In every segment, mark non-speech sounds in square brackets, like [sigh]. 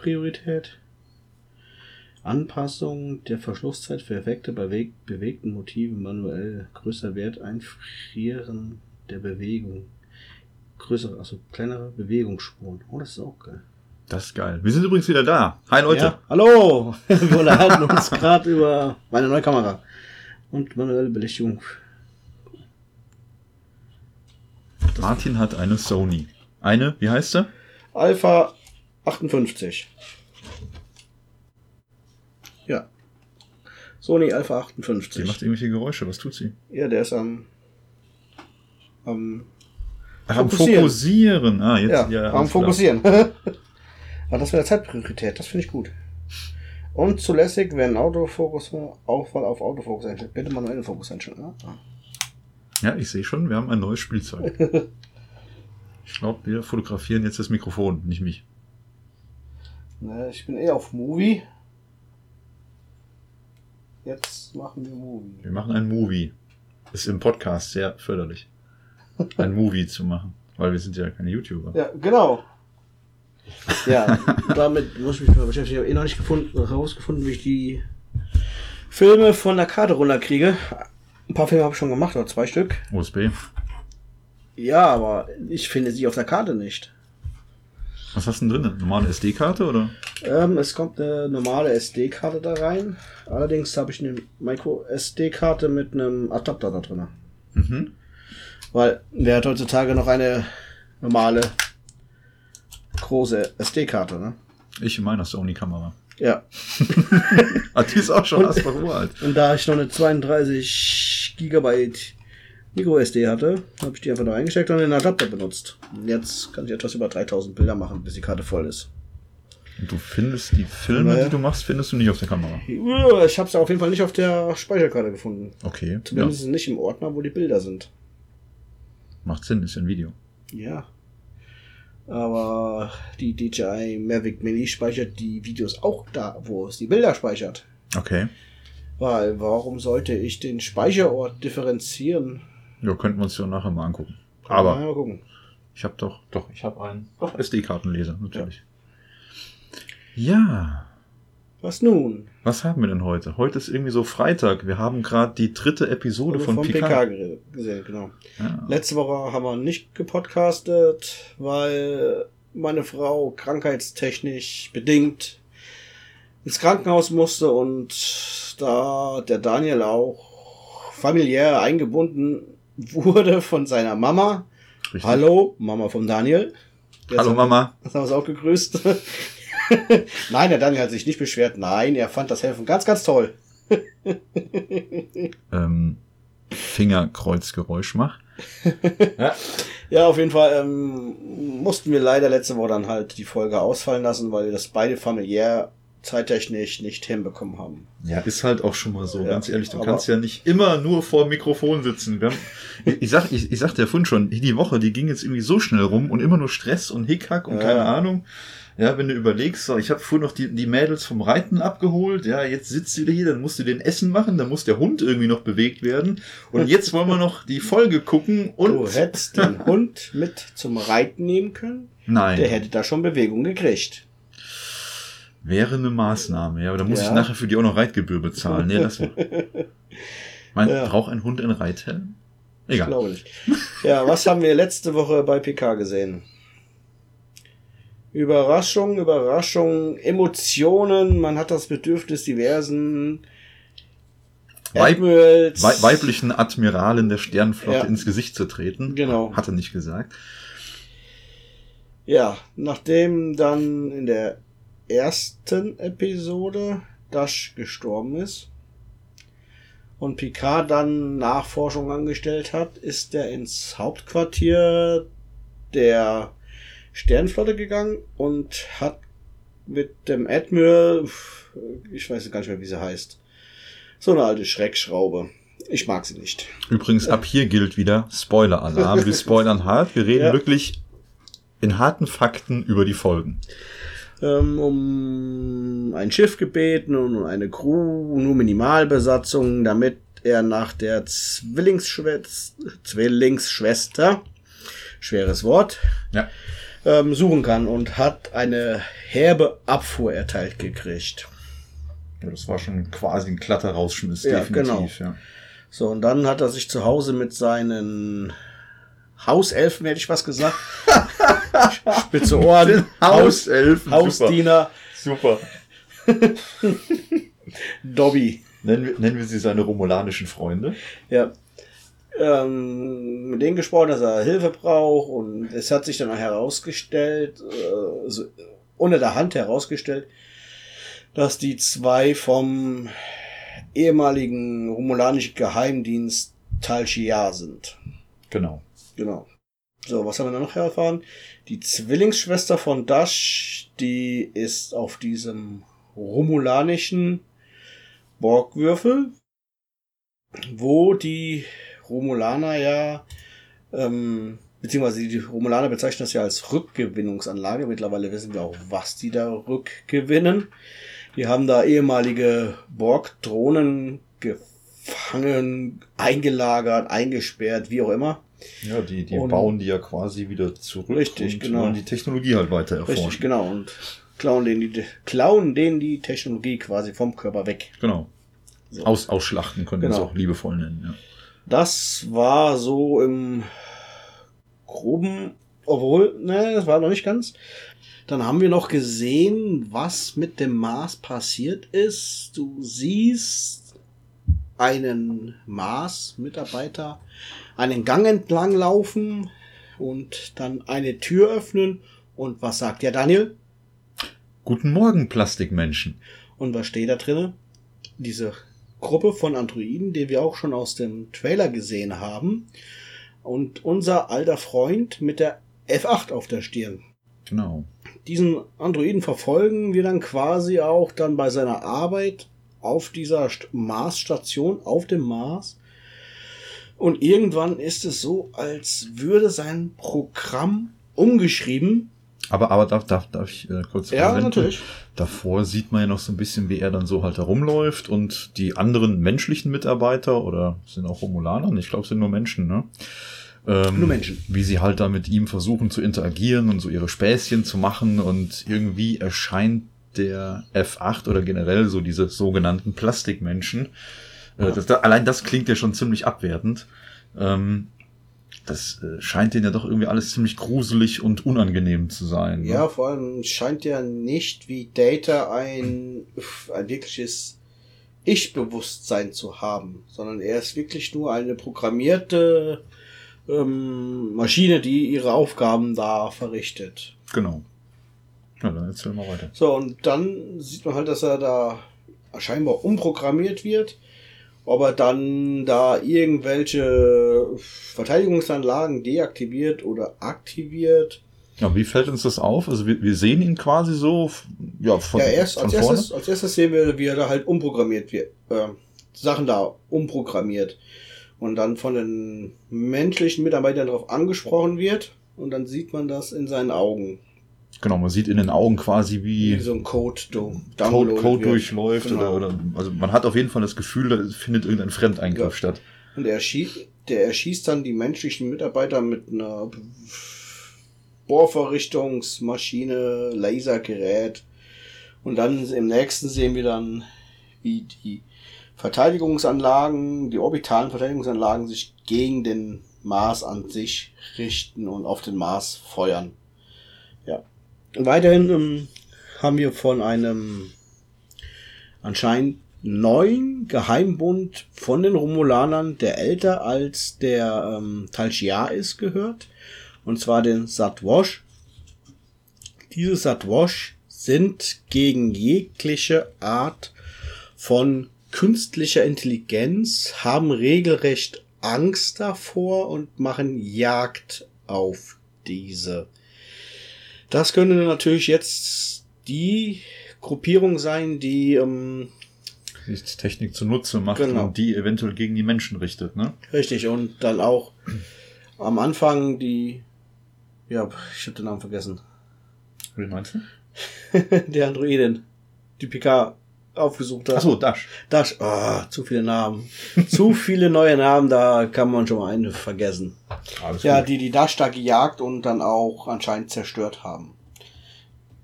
Zeitpriorität. Anpassung der Verschlusszeit für Effekte bei weg bewegten Motiven manuell. Größer Wert einfrieren der Bewegung. Größere, also kleinere Bewegungsspuren. Oh, das ist auch geil. Das ist geil. Wir sind übrigens wieder da. Hi Leute. Ja, hallo! [laughs] Wir unterhalten uns gerade über meine neue Kamera. Und manuelle Belichtung. Martin hat eine Sony. Eine, wie heißt sie? Alpha 58. Ja. Sony Alpha Die 58. macht irgendwelche Geräusche. Was tut sie? Ja, der ist am. am. Ach, am Fokussieren. Fokussieren. Ah, jetzt. Ja, Ja, am. Fokussieren. Aber [laughs] das wäre Zeitpriorität, das finde ich gut. Und zulässig, wenn Autofokus Aufwahl auf Autofokus einstellt. Bitte manuellen Fokus einstellen. Ah. Ja, ich sehe schon, wir haben ein neues Spielzeug. [laughs] ich glaube, wir fotografieren jetzt das Mikrofon, nicht mich. Ne, ich bin eher auf Movie. Jetzt machen wir Movie. Wir machen ein Movie. Ist im Podcast sehr förderlich. [laughs] Ein Movie zu machen. Weil wir sind ja keine YouTuber. Ja, genau. Ja, damit muss ich mich mal beschäftigen. Ich habe eh noch nicht gefunden, herausgefunden, wie ich die Filme von der Karte runterkriege. Ein paar Filme habe ich schon gemacht, oder zwei Stück. USB. Ja, aber ich finde sie auf der Karte nicht. Was hast du denn drin? Normale SD-Karte oder? Ähm, es kommt eine normale SD-Karte da rein. Allerdings habe ich eine Micro-SD-Karte mit einem Adapter da drin. Mhm. Weil wer hat heutzutage noch eine normale große SD-Karte, ne? Ich in meiner Sony-Kamera. Ja. [laughs] Ah, die ist auch schon Asper uralt. Und da ich noch eine 32 Gigabyte Micro SD hatte, habe ich die einfach da reingesteckt und den Adapter benutzt. Und jetzt kann ich etwas über 3000 Bilder machen, bis die Karte voll ist. Und du findest die Filme, Ja. die du machst, findest du nicht auf der Kamera. Ich habe es auf jeden Fall nicht auf der Speicherkarte gefunden. Okay. Ja. Zumindest nicht im Ordner, wo die Bilder sind. Macht Sinn, ist ja ein Video. Ja. Aber die DJI Mavic Mini speichert die Videos auch da, wo es die Bilder speichert. Okay. Weil warum sollte ich den Speicherort differenzieren? Ja, könnten wir uns ja nachher mal angucken. Mal Aber mal gucken. ich habe doch, doch, ich habe einen doch, SD-Kartenleser, natürlich. Ja. Was nun? Was haben wir denn heute? Heute ist irgendwie so Freitag. Wir haben gerade die dritte Episode von, vom PK. PK gesehen, genau. Ja. Letzte Woche haben wir nicht gepodcastet, weil meine Frau krankheitstechnisch bedingt ins Krankenhaus musste und da der Daniel auch familiär eingebunden wurde von seiner Mama. Richtig. Hallo, Mama vom Daniel. Der Hallo Mama. Das haben wir auch gegrüßt. [laughs] Nein, der Daniel hat sich nicht beschwert. Nein, er fand das Helfen ganz, ganz toll. [laughs] Ähm, Fingerkreuzgeräusch macht. [laughs] Ja, auf jeden Fall ähm, mussten wir leider letzte Woche dann halt die Folge ausfallen lassen, weil das beide familiär zeittechnisch nicht hinbekommen haben. Ja, ist halt auch schon mal so, Ja, ganz ehrlich. Du kannst ja nicht immer nur vor dem Mikrofon sitzen. Haben, [laughs] ich, sag, ich, ich sagte ja vorhin schon, die Woche, die ging jetzt irgendwie so schnell rum und immer nur Stress und Hickhack und Ja. keine Ahnung. Ja, wenn du überlegst, so, ich habe vorhin noch die, die Mädels vom Reiten abgeholt, ja, jetzt sitzt du wieder hier, dann musst du den Essen machen, dann muss der Hund irgendwie noch bewegt werden. Und jetzt wollen wir noch die Folge gucken und. Du hättest den [laughs] Hund mit zum Reiten nehmen können. Nein. Der hätte da schon Bewegung gekriegt. Wäre eine Maßnahme, ja, aber da muss Ja. ich nachher für die auch noch Reitgebühr bezahlen. Nee, lass mal. [laughs] Ja. Braucht ein Hund einen Reithelm? Ich Egal. glaube nicht. Ja, was haben wir letzte Woche bei PK gesehen? Überraschung, Überraschung, Emotionen. Man hat das Bedürfnis, diversen Weib- Admirals. Weiblichen Admiralen der Sternenflotte Ja. ins Gesicht zu treten. Genau. Hat er nicht gesagt. Ja, nachdem dann in der ersten Episode Dash gestorben ist und Picard dann Nachforschung angestellt hat, ist er ins Hauptquartier der Sternflotte gegangen und hat mit dem Admiral, ich weiß gar nicht mehr, wie sie heißt, so eine alte Schreckschraube. Ich mag sie nicht. Übrigens, ab hier gilt wieder Spoiler-Alarm. Wir spoilern hart. Wir reden Ja. wirklich in harten Fakten über die Folgen. Ähm, um ein Schiff gebeten und um eine Crew, nur Minimalbesatzung, damit er nach der Zwillingsschwester, Zwillingsschwester, schweres Wort, Ja. ähm, suchen kann und hat eine herbe Abfuhr erteilt gekriegt. Ja, das war schon quasi ein glatter Rausschmiss, Ja, definitiv. Ja. So, und dann hat er sich zu Hause mit seinen Hauselfen, hätte ich was gesagt. [laughs] Spitze Ohren, Haus, Hauselfen, Hausdiener, Super. [laughs] Dobby. Nennen wir, nennen wir sie seine romulanischen Freunde. Ja. Ähm, mit denen gesprochen, dass er Hilfe braucht und es hat sich dann herausgestellt, äh, so, unter der Hand herausgestellt, dass die zwei vom ehemaligen romulanischen Geheimdienst Tal Shiar sind. Genau. Genau. So, was haben wir dann noch erfahren? Die Zwillingsschwester von Dash, die ist auf diesem romulanischen Borgwürfel, wo die Romulaner ja, ähm, beziehungsweise die Romulaner bezeichnen das ja als Rückgewinnungsanlage. Mittlerweile wissen wir auch, was die da rückgewinnen. Die haben da ehemalige Borg-Drohnen gefangen, eingelagert, eingesperrt, wie auch immer. Ja, die, die Und- bauen die ja quasi wieder zurück Richtig, und genau. wollen die Technologie halt weiter erforschen. Richtig, genau. Und klauen denen die, klauen denen die Technologie quasi vom Körper weg. Genau. So. Aus, ausschlachten können wir es Genau. auch liebevoll nennen. Ja. Das war so im groben, obwohl, ne, das war noch nicht ganz. Dann haben wir noch gesehen, was mit dem Mars passiert ist. Du siehst einen Mars-Mitarbeiter einen Gang entlang laufen und dann eine Tür öffnen. Und was sagt der Daniel? Guten Morgen, Plastikmenschen. Und was steht da drinnen? Diese Gruppe von Androiden, die wir auch schon aus dem Trailer gesehen haben. Und unser alter Freund mit der F8 auf der Stirn. Genau. Diesen Androiden verfolgen wir dann quasi auch dann bei seiner Arbeit auf dieser St- Marsstation, auf dem Mars. Und irgendwann ist es so, als würde sein Programm umgeschrieben. Aber, aber darf, darf, darf ich äh, kurz Ja, einwenden? natürlich. Davor sieht man ja noch so ein bisschen, wie er dann so halt herumläuft und die anderen menschlichen Mitarbeiter oder sind auch Romulaner? Ich glaube, es sind nur Menschen, ne? Ähm, Nur Menschen. Wie sie halt da mit ihm versuchen zu interagieren und so ihre Späßchen zu machen und irgendwie erscheint der F8 oder generell so diese sogenannten Plastikmenschen. Äh, das, da, allein das klingt ja schon ziemlich abwertend. Ähm, das äh, scheint denen ja doch irgendwie alles ziemlich gruselig und unangenehm zu sein. Ne? Ja, vor allem scheint ja nicht wie Data ein, ein wirkliches Ich-Bewusstsein zu haben, sondern er ist wirklich nur eine programmierte ähm, Maschine, die ihre Aufgaben da verrichtet. Genau. Ja, dann erzähl mal weiter. So, und dann sieht man halt, dass er da scheinbar umprogrammiert wird. Ob er dann da irgendwelche Verteidigungsanlagen deaktiviert oder aktiviert. Ja, wie fällt uns das auf? Also wir, wir sehen ihn quasi so, ja, von, ja, erst, von als, vorne. erstes, als erstes sehen wir, wie er da halt umprogrammiert wird. Äh, Sachen da umprogrammiert. Und dann von den menschlichen Mitarbeitern darauf angesprochen wird. Und dann sieht man das in seinen Augen. Genau, man sieht in den Augen quasi, Wie wie so ein Code, do, Code, Code durchläuft Genau. oder, oder, also man hat auf jeden Fall das Gefühl, da findet irgendein Fremdeingriff Ja. statt. Und er schießt, der erschießt dann die menschlichen Mitarbeiter mit einer Bohrverrichtungsmaschine, Lasergerät. Und dann im nächsten sehen wir dann, wie die Verteidigungsanlagen, die orbitalen Verteidigungsanlagen sich gegen den Mars an sich richten und auf den Mars feuern. Ja. Weiterhin ähm, haben wir von einem anscheinend neuen Geheimbund von den Romulanern, der älter als der ähm, Tal Shiar ist, gehört. Und zwar den Satwash. Diese Satwash sind gegen jegliche Art von künstlicher Intelligenz, haben regelrecht Angst davor und machen Jagd auf diese. Das könnte natürlich jetzt die Gruppierung sein, die ähm, Sich die Technik zunutze macht Genau. und die eventuell gegen die Menschen richtet, ne? Richtig, und dann auch am Anfang die. Ja, ich habe den Namen vergessen. Wie meinst du? [laughs] der Androidin. Die PK. Aufgesucht habe. Achso, Dash. Dash. Ah, zu viele Namen. [laughs] zu viele neue Namen, da kann man schon mal einen vergessen. Alles Ja, gut. die die Dash da gejagt und dann auch anscheinend zerstört haben.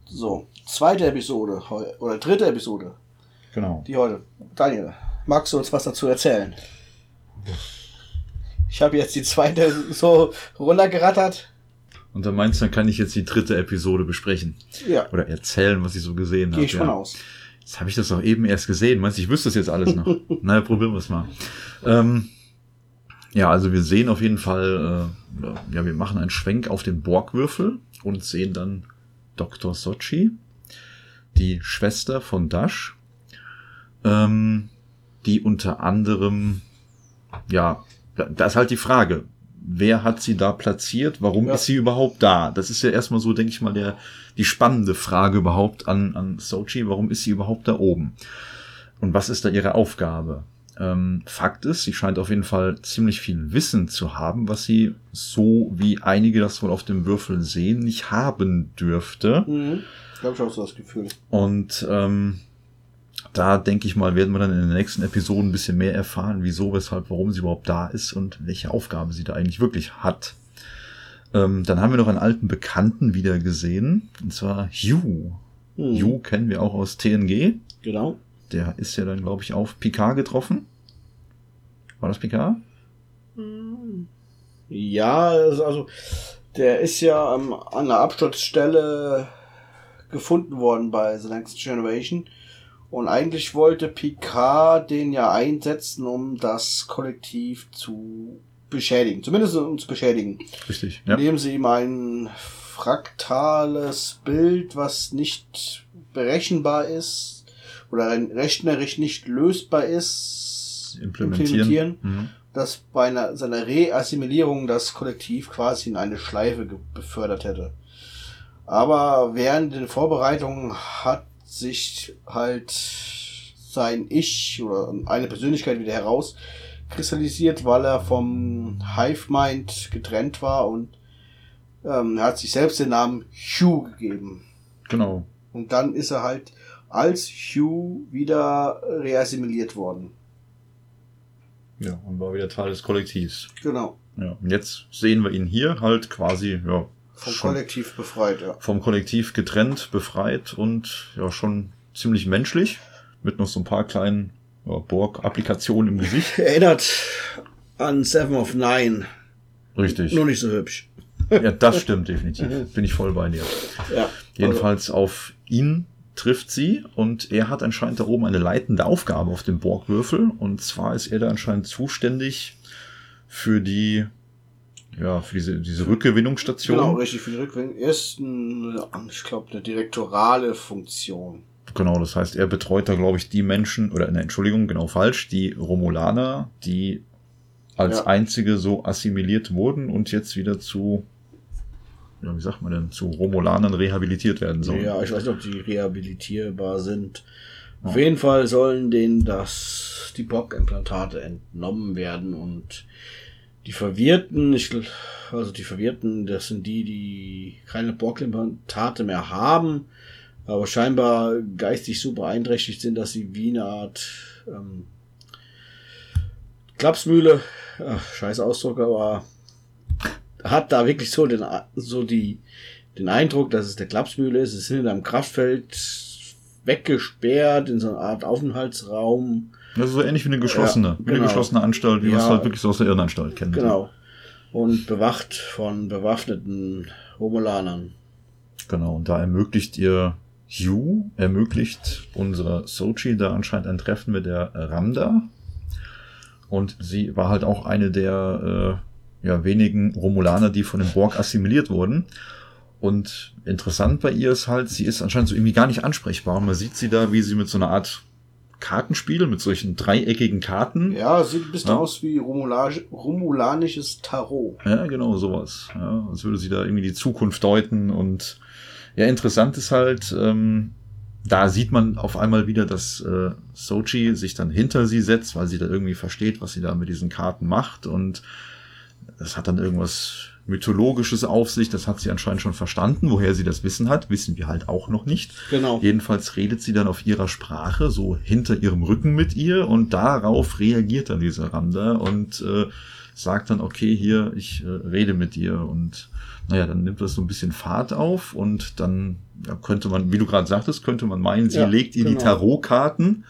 So, zweite Episode oder dritte Episode, Genau. die heute. Daniel, magst du uns was dazu erzählen? Ich habe jetzt die zweite [laughs] so runtergerattert. Und dann meinst du, dann kann ich jetzt die dritte Episode besprechen. Ja, Oder erzählen, was ich so gesehen habe. gehe ich von ja. aus. Jetzt habe ich das doch eben erst gesehen. Meinst du, ich wüsste das jetzt alles noch? [laughs] naja, probieren wir es mal. Ähm, ja, also wir sehen auf jeden Fall, äh, ja, wir machen einen Schwenk auf den Borgwürfel und sehen dann Dr. Sochi, die Schwester von Dash, ähm, die unter anderem, ja, da ist halt die Frage, wer hat sie da platziert? Warum Ja. ist sie überhaupt da? Das ist ja erstmal so, denke ich mal, der, die spannende Frage überhaupt an, an Sochi. Warum ist sie überhaupt da oben? Und was ist da ihre Aufgabe? Ähm, Fakt ist, sie scheint auf jeden Fall ziemlich viel Wissen zu haben, was sie so wie einige das wohl auf dem Würfel sehen, nicht haben dürfte. Mhm. Ich habe schon so das Gefühl. Und ähm, da denke ich mal, werden wir dann in den nächsten Episoden ein bisschen mehr erfahren, wieso, weshalb, warum sie überhaupt da ist und welche Aufgabe sie da eigentlich wirklich hat. Ähm, dann haben wir noch einen alten Bekannten wieder gesehen, und zwar Hugh. Mhm. Hugh kennen wir auch aus TNG. Genau. Der ist ja dann, glaube ich, auf Picard getroffen. War das Picard? Ja, also- also der ist ja ähm, an der Absturzstelle gefunden worden bei The Next Generation. Und eigentlich wollte Picard den ja einsetzen, um das Kollektiv zu beschädigen. Zumindest um zu beschädigen. Richtig, ja. Indem sie ihm ein fraktales Bild, was nicht berechenbar ist oder rechnerisch nicht lösbar ist, Implementieren. Mhm. das bei einer, seiner Reassimilierung das Kollektiv quasi in eine Schleife befördert hätte. Aber während den Vorbereitungen hat sich halt sein Ich oder eine Persönlichkeit wieder herauskristallisiert, weil er vom Hive Mind getrennt war und ähm, hat sich selbst den Namen Hugh gegeben. Genau. Und dann ist er halt als Hugh wieder reassimiliert worden. Ja, und war wieder Teil des Kollektivs. Genau. Ja, und jetzt sehen wir ihn hier halt quasi, ja, Vom Kollektiv befreit, ja. vom Kollektiv getrennt, befreit und ja, schon ziemlich menschlich. Mit noch so ein paar kleinen ja, Borg-Applikationen im Gesicht. [laughs] Erinnert an Seven of Nine. Richtig. Nur nicht so hübsch. [laughs] Ja, das stimmt [laughs] definitiv. Bin ich voll bei dir. Ja. Jedenfalls auf ihn trifft sie und er hat anscheinend da oben eine leitende Aufgabe auf dem Borgwürfel und zwar ist er da anscheinend zuständig für die ja, für diese, diese Rückgewinnungsstation. Genau, richtig für die Rückwendung. Ist, ein, ich glaube, eine direktorale Funktion. Genau, das heißt, er betreut da, glaube ich, die Menschen, oder ne, Entschuldigung, genau falsch, die Romulaner, die als Ja. einzige so assimiliert wurden und jetzt wieder zu, ja, wie sagt man denn, zu Romulanern rehabilitiert werden sollen. Ja, ich weiß nicht, ob die rehabilitierbar sind. Ja. Auf jeden Fall sollen denen das, die Bock-Implantate entnommen werden und die Verwirrten, ich, also die Verwirrten, das sind die, die keine Bock-Implantate mehr haben, aber scheinbar geistig so beeinträchtigt sind, dass sie wie eine Art ähm, Klapsmühle, ach, scheiß Ausdruck, aber hat da wirklich so den, so die, den Eindruck, dass es der Klapsmühle ist. Es sind in einem Kraftfeld weggesperrt in so einer Art Aufenthaltsraum. Das ist so ähnlich wie eine geschlossene, Ja, wie eine genau. geschlossene Anstalt, wie man es Ja. halt wirklich so aus der Irrenanstalt kennt. Genau. Und bewacht von bewaffneten Romulanern. Genau, und da ermöglicht ihr Hugh, ermöglicht unserer Sochi da anscheinend ein Treffen mit der Ramda. Und sie war halt auch eine der äh, ja, wenigen Romulaner, die von den Borg assimiliert wurden. Und interessant bei ihr ist halt, sie ist anscheinend so irgendwie gar nicht ansprechbar. Man sieht sie da, wie sie mit so einer Art Kartenspiel, mit solchen dreieckigen Karten. Ja, sieht ein bisschen Ja. aus wie romulanisches Tarot. Ja, genau, sowas. Ja, als würde sie da irgendwie die Zukunft deuten. Und ja, interessant ist halt, ähm, da sieht man auf einmal wieder, dass äh, Sochi sich dann hinter sie setzt, weil sie da irgendwie versteht, was sie da mit diesen Karten macht. Und das hat dann irgendwas Mythologisches auf sich. Das hat sie anscheinend schon verstanden. Woher sie das Wissen hat, wissen wir halt auch noch nicht. Genau. Jedenfalls redet sie dann auf ihrer Sprache, so hinter ihrem Rücken mit ihr und darauf reagiert dann diese Randa und äh, sagt dann, okay, hier, ich äh, rede mit dir und naja, dann nimmt das so ein bisschen Fahrt auf und dann ja, könnte man, wie du gerade sagtest, könnte man meinen, sie Ja, legt ihr die genau. Tarotkarten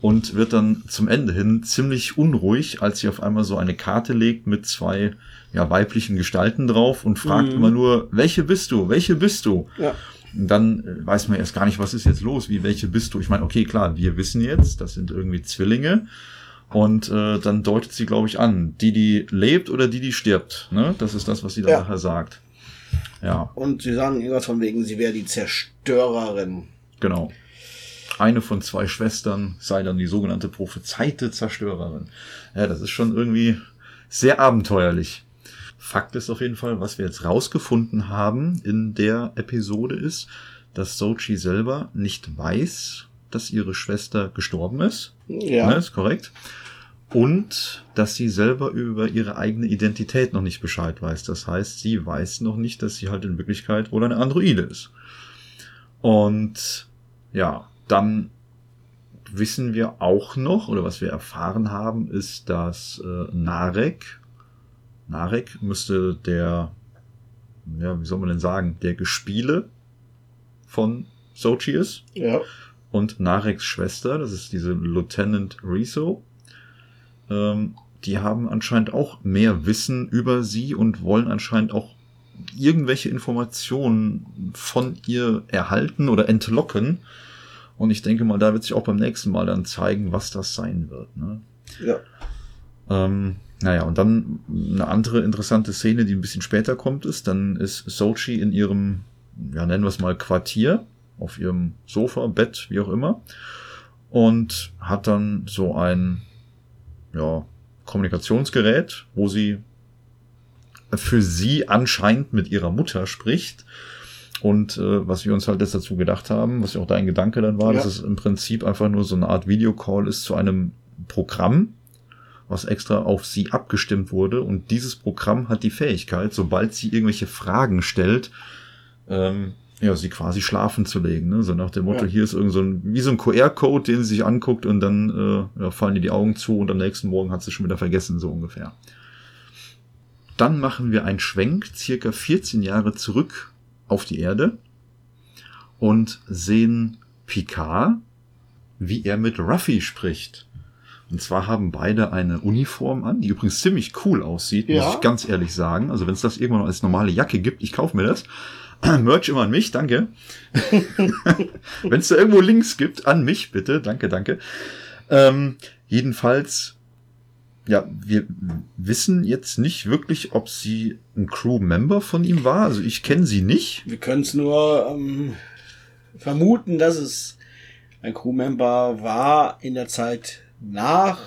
und wird dann zum Ende hin ziemlich unruhig, als sie auf einmal so eine Karte legt mit zwei ja, weiblichen Gestalten drauf und fragt Mhm. immer nur, welche bist du? Welche bist du? Ja. Und dann äh, weiß man erst gar nicht, was ist jetzt los, wie welche bist du? Ich meine, okay, klar, wir wissen jetzt, das sind irgendwie Zwillinge. Und äh, dann deutet sie, glaube ich, an, die, die lebt oder die, die stirbt. Ne? Das ist das, was sie dann Ja. nachher sagt. Ja, Und sie sagen irgendwas von wegen, sie wäre die Zerstörerin. genau. Eine von zwei Schwestern sei dann die sogenannte prophezeite Zerstörerin. Ja, das ist schon irgendwie sehr abenteuerlich. Fakt ist auf jeden Fall, was wir jetzt rausgefunden haben in der Episode ist, dass Sochi selber nicht weiß, dass ihre Schwester gestorben ist. Ja. Ne, ist korrekt. Und dass sie selber über ihre eigene Identität noch nicht Bescheid weiß. Das heißt, sie weiß noch nicht, dass sie halt in Wirklichkeit wohl eine Androide ist. Und ja, dann wissen wir auch noch, oder was wir erfahren haben, ist, dass äh, Narek, Narek müsste der, ja, wie soll man denn sagen, der Gespiele von Sochi ist Ja. und Nareks Schwester, das ist diese Lieutenant Riso, ähm, die haben anscheinend auch mehr Wissen über sie und wollen anscheinend auch irgendwelche Informationen von ihr erhalten oder entlocken. Und ich denke mal, da wird sich auch beim nächsten Mal dann zeigen, was das sein wird. Ne? Ja. Ähm, naja, und dann eine andere interessante Szene, die ein bisschen später kommt, ist, dann ist Sochi in ihrem, ja, nennen wir es mal Quartier, auf ihrem Sofa, Bett, wie auch immer, und hat dann so ein, ja, Kommunikationsgerät, wo sie für sie anscheinend mit ihrer Mutter spricht. Und äh, was wir uns halt jetzt dazu gedacht haben, was ja auch dein Gedanke dann war, Ja. dass es im Prinzip einfach nur so eine Art Videocall ist zu einem Programm, was extra auf sie abgestimmt wurde. Und dieses Programm hat die Fähigkeit, sobald sie irgendwelche Fragen stellt, ähm, ja, sie quasi schlafen zu legen. Ne? So nach dem Motto, Ja. hier ist irgend so ein, wie so ein QR-Code, den sie sich anguckt und dann äh, ja, fallen ihr die Augen zu und am nächsten Morgen hat sie schon wieder vergessen, so ungefähr. Dann machen wir einen Schwenk, circa 14 Jahre zurück auf die Erde und sehen Picard, wie er mit Ruffy spricht. Und zwar haben beide eine Uniform an, die übrigens ziemlich cool aussieht, muss Ja. ich ganz ehrlich sagen. Also wenn es das irgendwann als normale Jacke gibt, ich kaufe mir das. [clears throat] Merch immer an mich, danke. [laughs] wenn es da irgendwo Links gibt, an mich bitte, danke, danke. Ähm, jedenfalls, ja, wir wissen jetzt nicht wirklich, ob sie ein Crew-Member von ihm war. Also ich kenne sie nicht. Wir können es nur ähm, vermuten, dass es ein Crewmember war in der Zeit nach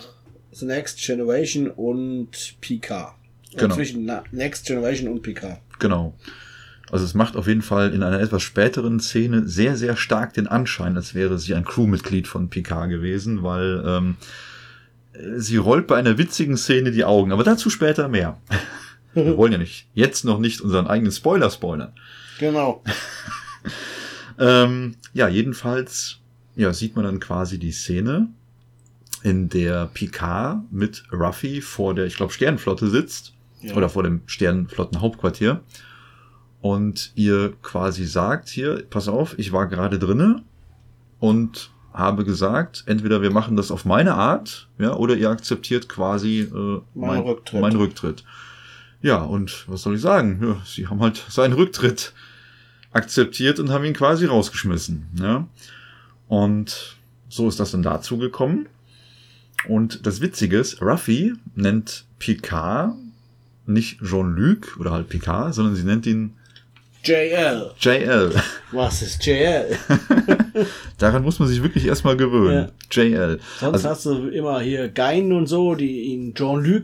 The Next Generation und Picard. Oder Genau. Zwischen Next Generation und Picard. Genau. Also es macht auf jeden Fall in einer etwas späteren Szene sehr, sehr stark den Anschein, als wäre sie ein Crewmitglied von Picard gewesen, weil ähm, äh, sie rollt bei einer witzigen Szene die Augen, aber dazu später mehr. [laughs] Wir wollen ja nicht, jetzt noch nicht unseren eigenen Spoiler spoilern. Genau. [laughs] Ähm, ja, jedenfalls ja, sieht man dann quasi die Szene, in der Picard mit Ruffy vor der, ich glaube, Sternenflotte sitzt Ja. oder vor dem Sternenflottenhauptquartier und ihr quasi sagt hier, pass auf, ich war gerade drinne und habe gesagt, entweder wir machen das auf meine Art, ja, oder ihr akzeptiert quasi äh, Mein Rücktritt. Mein Rücktritt. Ja, und was soll ich sagen? Ja, sie haben halt [laughs] seinen Rücktritt akzeptiert und haben ihn quasi rausgeschmissen. Ja? Und so ist das dann dazu gekommen. Und das Witzige ist, Ruffy nennt Picard nicht Jean-Luc oder halt Picard, sondern sie nennt ihn JL. JL. Was ist JL? [laughs] Daran muss man sich wirklich erstmal gewöhnen. JL. Sonst Also- hast du immer hier Gein und so, die ihn Jean-Luc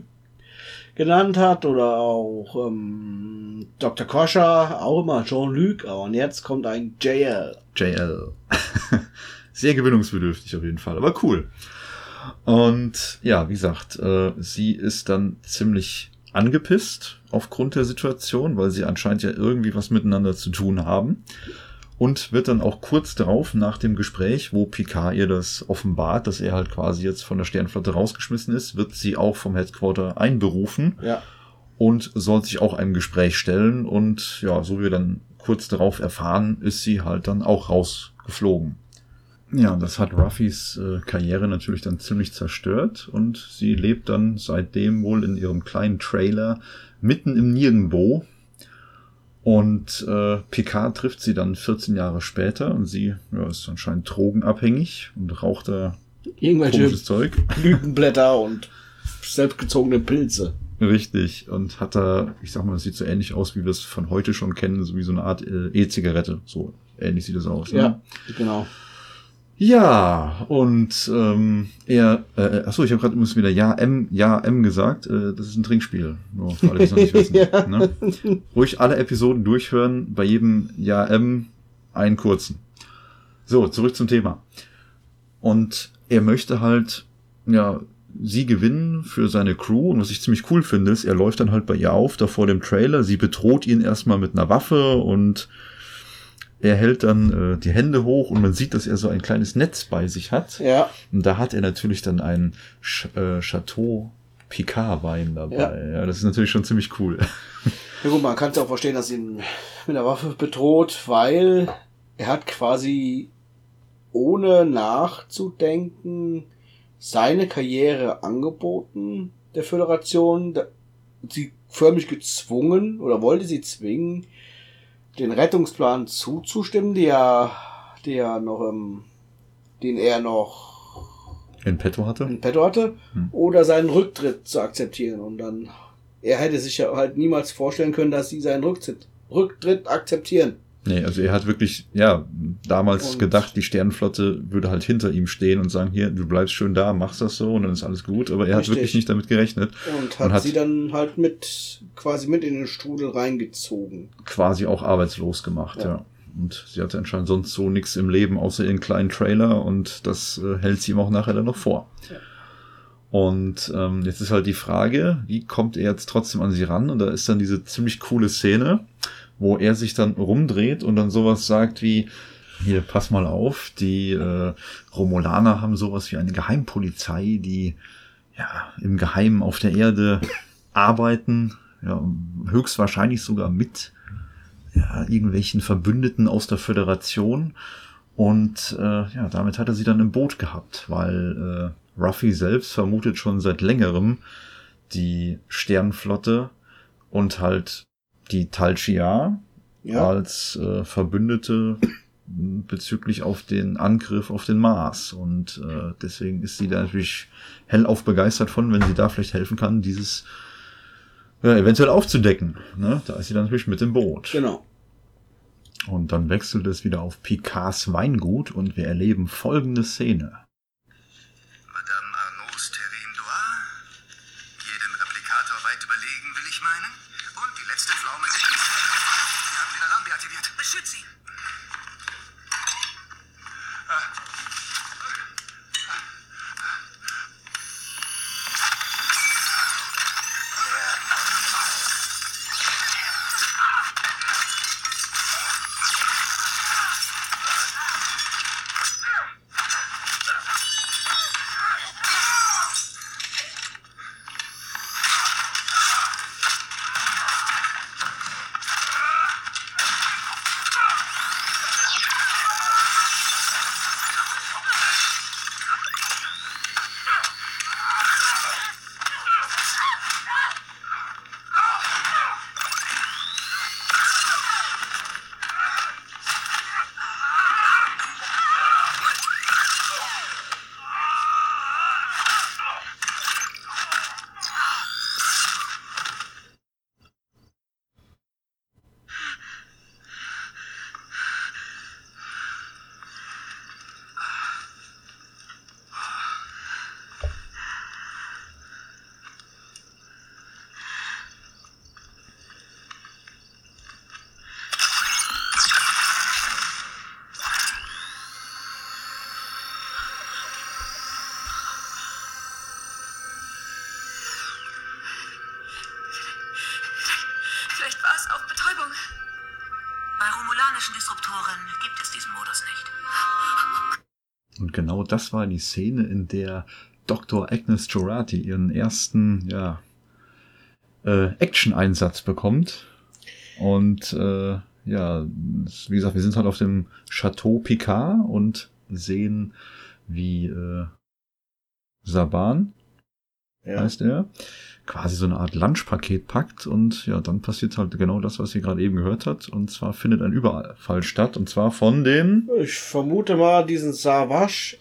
genannt hat oder auch ähm, Dr. Koscher, auch immer Jean-Luc, und jetzt kommt ein JL. JL. [laughs] Sehr gewöhnungsbedürftig auf jeden Fall, aber cool. Und ja, wie gesagt, äh, sie ist dann ziemlich angepisst aufgrund der Situation, weil sie anscheinend ja irgendwie was miteinander zu tun haben. Und wird dann auch kurz darauf, nach dem Gespräch, wo Picard ihr das offenbart, dass er halt quasi jetzt von der Sternflotte rausgeschmissen ist, wird sie auch vom Headquarter einberufen. Ja. Und soll sich auch einem Gespräch stellen. Und ja, so wie wir dann kurz darauf erfahren, ist sie halt dann auch rausgeflogen. Ja, das hat Ruffys äh, Karriere natürlich dann ziemlich zerstört und sie lebt dann seitdem wohl in ihrem kleinen Trailer mitten im Nirgendwo. Und äh, Picard trifft sie dann 14 Jahre später und sie ja, ist anscheinend drogenabhängig und raucht da Irgendwelche Zeug. Blütenblätter und selbstgezogene Pilze. Richtig. Und hat da, ich sag mal, das sieht so ähnlich aus, wie wir es von heute schon kennen, so wie so eine Art äh, E-Zigarette. So ähnlich sieht es aus. Ne? Ja, genau. Ja, und ähm, er, äh, achso, ich habe gerade übrigens wieder Ja M, Ja M gesagt. Äh, das ist ein Trinkspiel. Nur für alle, die es noch nicht wissen. Ja. [laughs] ne? Ruhig alle Episoden durchhören, bei jedem Ja M einen kurzen. So, zurück zum Thema. Und er möchte halt, ja, sie gewinnen für seine Crew. Und was ich ziemlich cool finde, ist, er läuft dann halt bei ihr auf, da vor dem Trailer. Sie bedroht ihn erstmal mit einer Waffe und er hält dann äh, die Hände hoch und man sieht, dass er so ein kleines Netz bei sich hat. Ja, Und da hat er natürlich dann einen Ch äh, Chateau Picard Wein dabei. Ja. das ist natürlich schon ziemlich cool. ja gut, man kann es auch verstehen, dass ihn mit der Waffe bedroht, weil er hat quasi ohne nachzudenken seine Karriere angeboten der Föderation, sie förmlich gezwungen oder wollte sie zwingen, den Rettungsplan zuzustimmen, der, der noch, ähm, den er noch In petto hatte. in petto hatte, Hm. oder seinen Rücktritt zu akzeptieren. Und dann, er hätte sich ja halt niemals vorstellen können, dass sie seinen Rücktritt, Rücktritt akzeptieren. Nee, also er hat wirklich, ja, damals Und- gedacht, die Sternenflotte würde halt hinter ihm stehen und sagen, hier, du bleibst schön da, machst das so und dann ist alles gut. Aber er hat Richtig. wirklich nicht damit gerechnet. Und hat, Und hat- sie dann halt mit, quasi mit in den Strudel reingezogen. Quasi auch arbeitslos gemacht, ja. Ja. Und sie hatte anscheinend sonst so nichts im Leben, außer ihren kleinen Trailer und das äh, hält sie ihm auch nachher dann noch vor. Ja. Und ähm, jetzt ist halt die Frage, wie kommt er jetzt trotzdem an sie ran? Und da ist dann diese ziemlich coole Szene, wo er sich dann rumdreht und dann sowas sagt wie, hier, pass mal auf, die äh, Romulaner haben sowas wie eine Geheimpolizei, die ja im Geheimen auf der Erde [laughs] arbeiten, ja, höchstwahrscheinlich sogar mit ja, irgendwelchen Verbündeten aus der Föderation. Und äh, ja, damit hat er sie dann im Boot gehabt, weil äh, Ruffy selbst vermutet schon seit längerem die Sternflotte und halt die Tal Shiar Ja, als äh, Verbündete bezüglich auf den Angriff auf den Mars. Und äh, deswegen ist sie da natürlich hellauf begeistert von, wenn sie da vielleicht helfen kann, dieses ja, eventuell aufzudecken. Ne? Da ist sie dann natürlich mit im Boot. genau. Und dann wechselt es wieder auf Picards Weingut und wir erleben folgende Szene. Mechanischen Disruptoren gibt es diesen Modus nicht. Und genau das war die Szene, in der Dr. Agnes Jurati ihren ersten, ja, äh, Action-Einsatz bekommt. Und äh, ja, wie gesagt, wir sind halt auf dem Chateau Picard und sehen, wie äh, Saban, Ja. heißt er, quasi so eine Art Lunchpaket packt und ja, dann passiert halt genau das, was sie gerade eben gehört hat. Und zwar findet ein Überfall statt und zwar von den Ich vermute mal diesen Savage,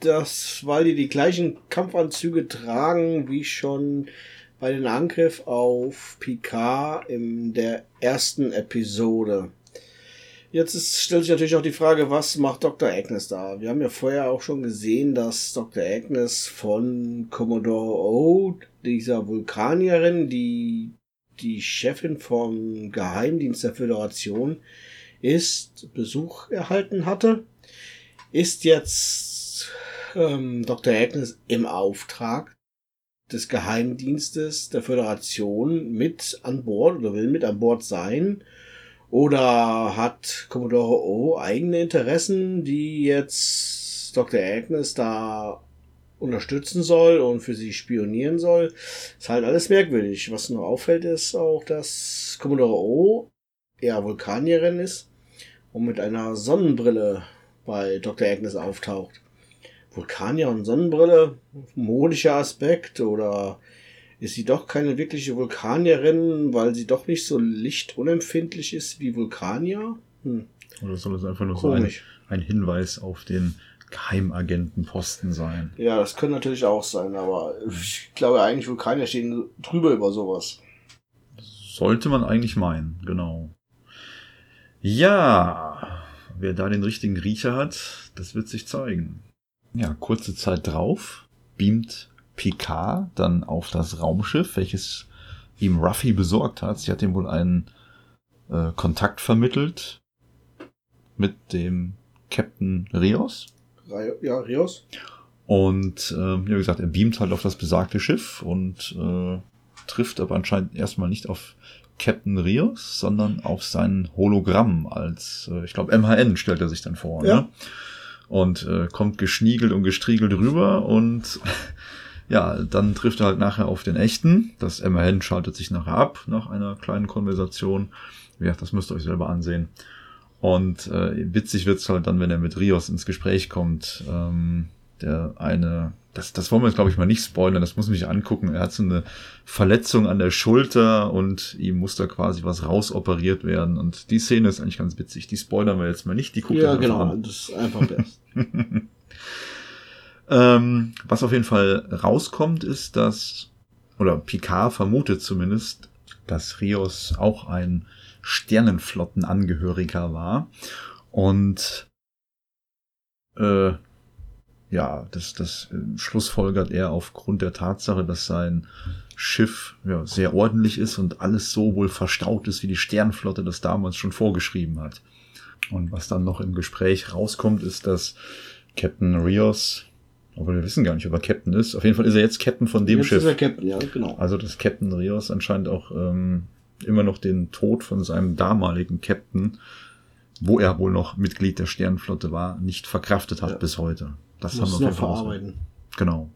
das, weil die die gleichen Kampfanzüge tragen wie schon bei den Angriff auf Picard in der ersten Episode. Jetzt ist, stellt sich natürlich auch die Frage, was macht Dr. Agnes da? Wir haben ja vorher auch schon gesehen, dass Dr. Agnes von Commodore O, dieser Vulkanierin, die die Chefin vom Geheimdienst der Föderation ist, Besuch erhalten hatte, ist jetzt ähm, Dr. Agnes im Auftrag des Geheimdienstes der Föderation mit an Bord oder will mit an Bord sein oder hat Commodore O eigene Interessen, die jetzt Dr. Agnes da unterstützen soll und für sie spionieren soll. Ist halt alles merkwürdig. Was noch auffällt, ist auch, dass Commodore O eher Vulkanierin ist und mit einer Sonnenbrille bei Dr. Agnes auftaucht. Vulkanier und Sonnenbrille, modischer Aspekt oder ist sie doch keine wirkliche Vulkanierin, weil sie doch nicht so lichtunempfindlich ist wie Vulkanier? Hm, Oder soll es einfach nur so ein, ein Hinweis auf den Geheimagentenposten sein? Ja, das könnte natürlich auch sein, aber ich glaube eigentlich Vulkanier stehen drüber über sowas. Sollte man eigentlich meinen, genau. Ja, wer da den richtigen Riecher hat, das wird sich zeigen. Ja, kurze Zeit drauf beamt Picard dann auf das Raumschiff, welches ihm Ruffy besorgt hat. Sie hat ihm wohl einen äh, Kontakt vermittelt mit dem Captain Rios. Ri- Ja, Rios? Und äh, wie gesagt, er beamt halt auf das besagte Schiff und äh, trifft aber anscheinend erstmal nicht auf Captain Rios, sondern auf sein Hologramm als, äh, ich glaube, MHN stellt er sich dann vor. Ja. Ne? Und äh, kommt geschniegelt und gestriegelt rüber und ja, dann trifft er halt nachher auf den echten. Das MHN schaltet sich nachher ab nach einer kleinen Konversation. Wie gesagt, das müsst ihr euch selber ansehen. Und äh, witzig wird's halt dann, wenn er mit Rios ins Gespräch kommt. Ähm, der eine, das, das wollen wir jetzt glaube ich mal nicht spoilern, das muss man sich angucken. Er hat so eine Verletzung an der Schulter und ihm muss da quasi was rausoperiert werden. Und die Szene ist eigentlich ganz witzig. Die spoilern wir jetzt mal nicht. Die guckt Ja, euch einfach genau. an. Das ist einfach [laughs] best. Ähm, was auf jeden Fall rauskommt, ist, dass, oder Picard vermutet zumindest, dass Rios auch ein Sternenflottenangehöriger war. Und äh, ja, das, das äh, schlussfolgert er aufgrund der Tatsache, dass sein Schiff ja, sehr ordentlich ist und alles so wohl verstaut ist, wie die Sternflotte das damals schon vorgeschrieben hat. Und was dann noch im Gespräch rauskommt, ist, dass Captain Rios, obwohl wir wissen gar nicht, ob er Captain ist, auf jeden Fall ist er jetzt Captain von dem Jetzt Schiff. ist er Captain, ja, genau. Also dass Captain Rios anscheinend auch ähm, immer noch den Tod von seinem damaligen Captain, wo er wohl noch Mitglied der Sternenflotte war, nicht verkraftet hat Ja. bis heute. Das Muss haben wir auf noch jeden Fall verarbeiten. Genau.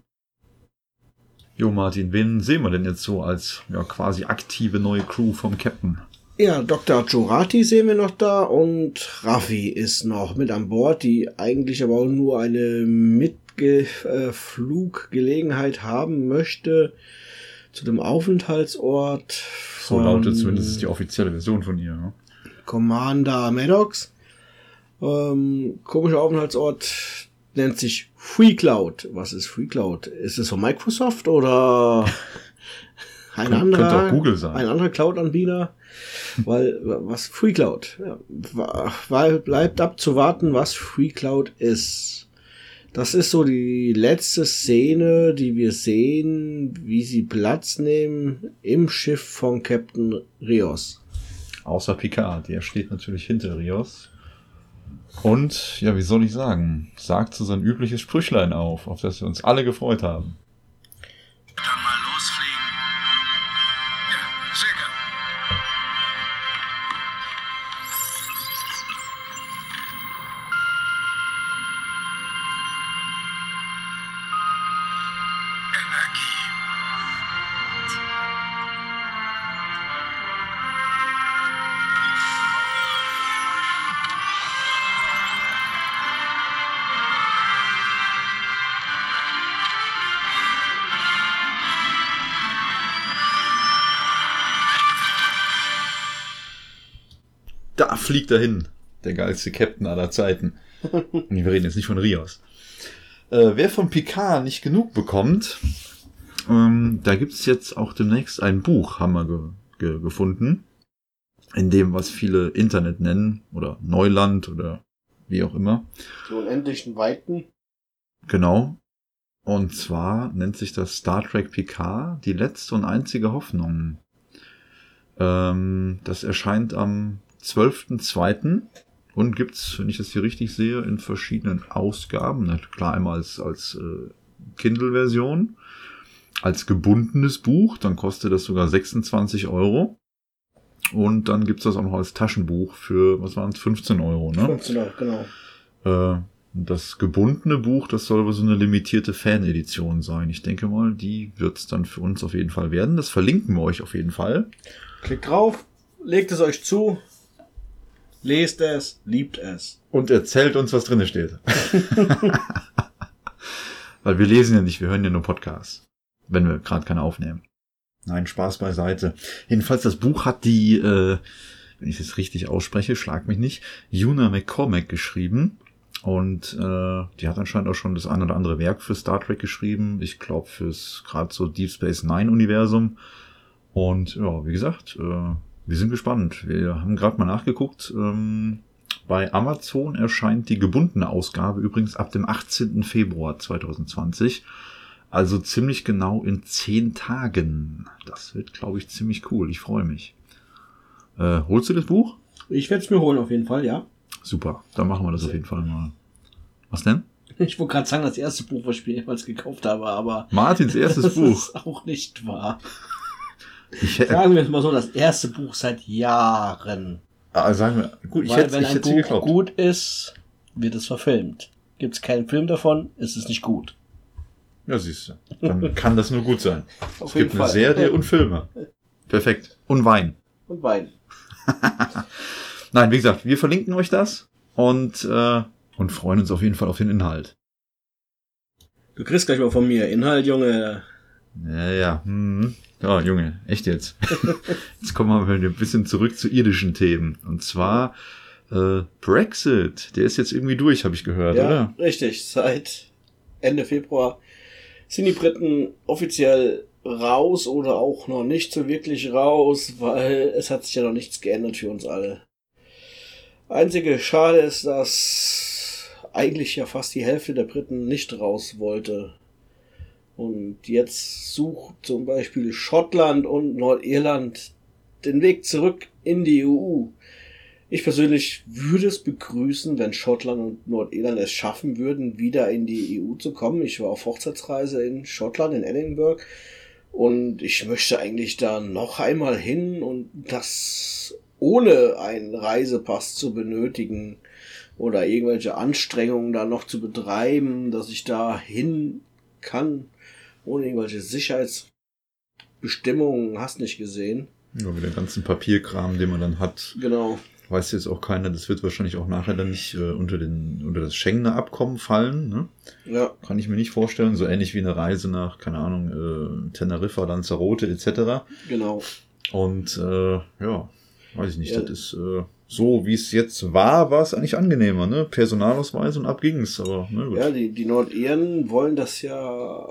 Jo, Martin, wen sehen wir denn jetzt so als ja, quasi aktive neue Crew vom Captain? Ja, Dr. Jurati sehen wir noch da und Raffi ist noch mit an Bord, die eigentlich aber auch nur eine Mitfluggelegenheit haben möchte zu dem Aufenthaltsort So lautet zumindest die offizielle Version von ihr. Ne? Commander Maddox. Ähm, komischer Aufenthaltsort nennt sich Free Cloud. Was ist Free Cloud? Ist es von Microsoft oder [laughs] ein Kön- anderer? könnte auch Google sein. Ein anderer Cloud-Anbieter? Weil, was Free Cloud? Ja, wa- weil bleibt abzuwarten, was Free Cloud ist. Das ist so die letzte Szene, die wir sehen, wie sie Platz nehmen im Schiff von Captain Rios. Außer Picard, der steht natürlich hinter Rios. Und, ja, wie soll ich sagen, sagt so sein übliches Sprüchlein auf, auf das wir uns alle gefreut haben. Fliegt er hin. Der geilste Captain aller Zeiten. [laughs] Und wir reden jetzt nicht von Rios. Äh, wer von Picard nicht genug bekommt, ähm, da gibt's jetzt auch demnächst ein Buch, haben wir ge ge gefunden. In dem, was viele Internet nennen, oder Neuland, oder wie auch immer. Die unendlichen Weiten. Genau. Und zwar nennt sich das Star Trek Picard, die letzte und einzige Hoffnung. Ähm, das erscheint am 12.02. und gibt's, wenn ich das hier richtig sehe, in verschiedenen Ausgaben. Klar, einmal als, als äh, Kindle-Version, als gebundenes Buch, dann kostet das sogar 26 Euro. Und dann gibt's das auch noch als Taschenbuch für, was waren es, 15 Euro, ne? 15 Euro, genau. Äh, das gebundene Buch, das soll aber so eine limitierte Fan-Edition sein. Ich denke mal, die wird's dann für uns auf jeden Fall werden. Das verlinken wir euch auf jeden Fall. Klickt drauf, legt es euch zu, lest es, liebt es. Und erzählt uns, was drinne steht. [laughs] Weil wir lesen ja nicht, wir hören ja nur Podcasts. Wenn wir gerade keine aufnehmen. Nein, Spaß beiseite. Jedenfalls, das Buch hat die, äh, wenn ich es richtig ausspreche, schlag mich nicht, Una McCormack geschrieben. Und äh, die hat anscheinend auch schon das ein oder andere Werk für Star Trek geschrieben. Ich glaube fürs gerade so Deep Space Nine Universum. Und ja, wie gesagt, äh, wir sind gespannt. Wir haben gerade mal nachgeguckt. Ähm, bei Amazon erscheint die gebundene Ausgabe übrigens ab dem 18. Februar 2020. Also ziemlich genau in zehn Tagen. Das wird, glaube ich, ziemlich cool. Ich freue mich. Äh, holst du das Buch? Ich werde es mir holen auf jeden Fall, ja. Super, dann machen wir das auf jeden Fall mal. Was denn? Ich wollte gerade sagen, das erste Buch, was ich mir jemals gekauft habe, aber Martins erstes [laughs] das Buch. ist auch nicht wahr. Ich, äh, Sagen wir es mal so, das erste Buch seit Jahren. äh, sagen wir, gut, ich Weil hätte wenn ich ein Buch geglaubt. gut ist, wird es verfilmt. Gibt es keinen Film davon, ist es nicht gut. Ja, siehst du. Dann kann das nur gut sein. [laughs] Auf es gibt jeden eine Fall. Serie und Filme. Perfekt. Und Wein. Und Wein. [laughs] Nein, wie gesagt, wir verlinken euch das und, äh, und freuen uns auf jeden Fall auf den Inhalt. Du kriegst gleich mal von mir Inhalt, Junge. Ja, ja. Hm. Ja, Junge, echt jetzt. [laughs] jetzt kommen wir mal ein bisschen zurück zu irdischen Themen. Und zwar äh, Brexit. Der ist jetzt irgendwie durch, habe ich gehört, Ja, oder? richtig. Seit Ende Februar sind die Briten offiziell raus oder auch noch nicht so wirklich raus, weil es hat sich ja noch nichts geändert für uns alle. Einzige Schade ist, dass eigentlich ja fast die Hälfte der Briten nicht raus wollte. Und jetzt sucht zum Beispiel Schottland und Nordirland den Weg zurück in die EU. Ich persönlich würde es begrüßen, wenn Schottland und Nordirland es schaffen würden, wieder in die EU zu kommen. Ich war auf Hochzeitsreise in Schottland, in Edinburgh. Und ich möchte eigentlich da noch einmal hin und das ohne einen Reisepass zu benötigen oder irgendwelche Anstrengungen da noch zu betreiben, dass ich da hin kann, ohne irgendwelche Sicherheitsbestimmungen, hast nicht gesehen. Ja, mit dem ganzen Papierkram, den man dann hat, Genau. weiß jetzt auch keiner, das wird wahrscheinlich auch nachher dann nicht äh, unter, den, unter das Schengener Abkommen fallen. Ne? Ja, Kann ich mir nicht vorstellen. So ähnlich wie eine Reise nach, keine Ahnung, äh, Teneriffa, Lanzarote etc. genau. Und äh, ja, weiß ich nicht, Ja. das ist äh, so, wie es jetzt war, war es eigentlich angenehmer, ne? Personalausweis und ab ging's, aber ne, gut. Ja, die, die Nordiren wollen das ja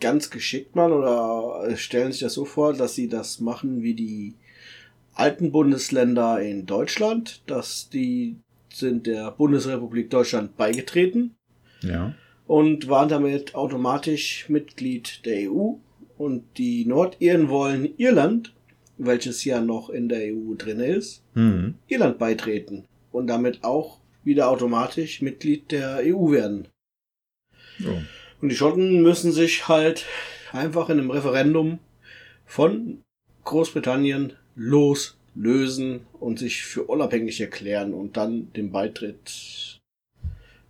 ganz geschickt machen oder stellen sich das so vor, dass sie das machen wie die alten Bundesländer in Deutschland, dass die sind der Bundesrepublik Deutschland beigetreten ja. und waren damit automatisch Mitglied der EU und die Nordiren wollen Irland, welches ja noch in der EU drin ist, Hm. Irland beitreten und damit auch wieder automatisch Mitglied der EU werden. So. Und die Schotten müssen sich halt einfach in einem Referendum von Großbritannien loslösen und sich für unabhängig erklären und dann den Beitritt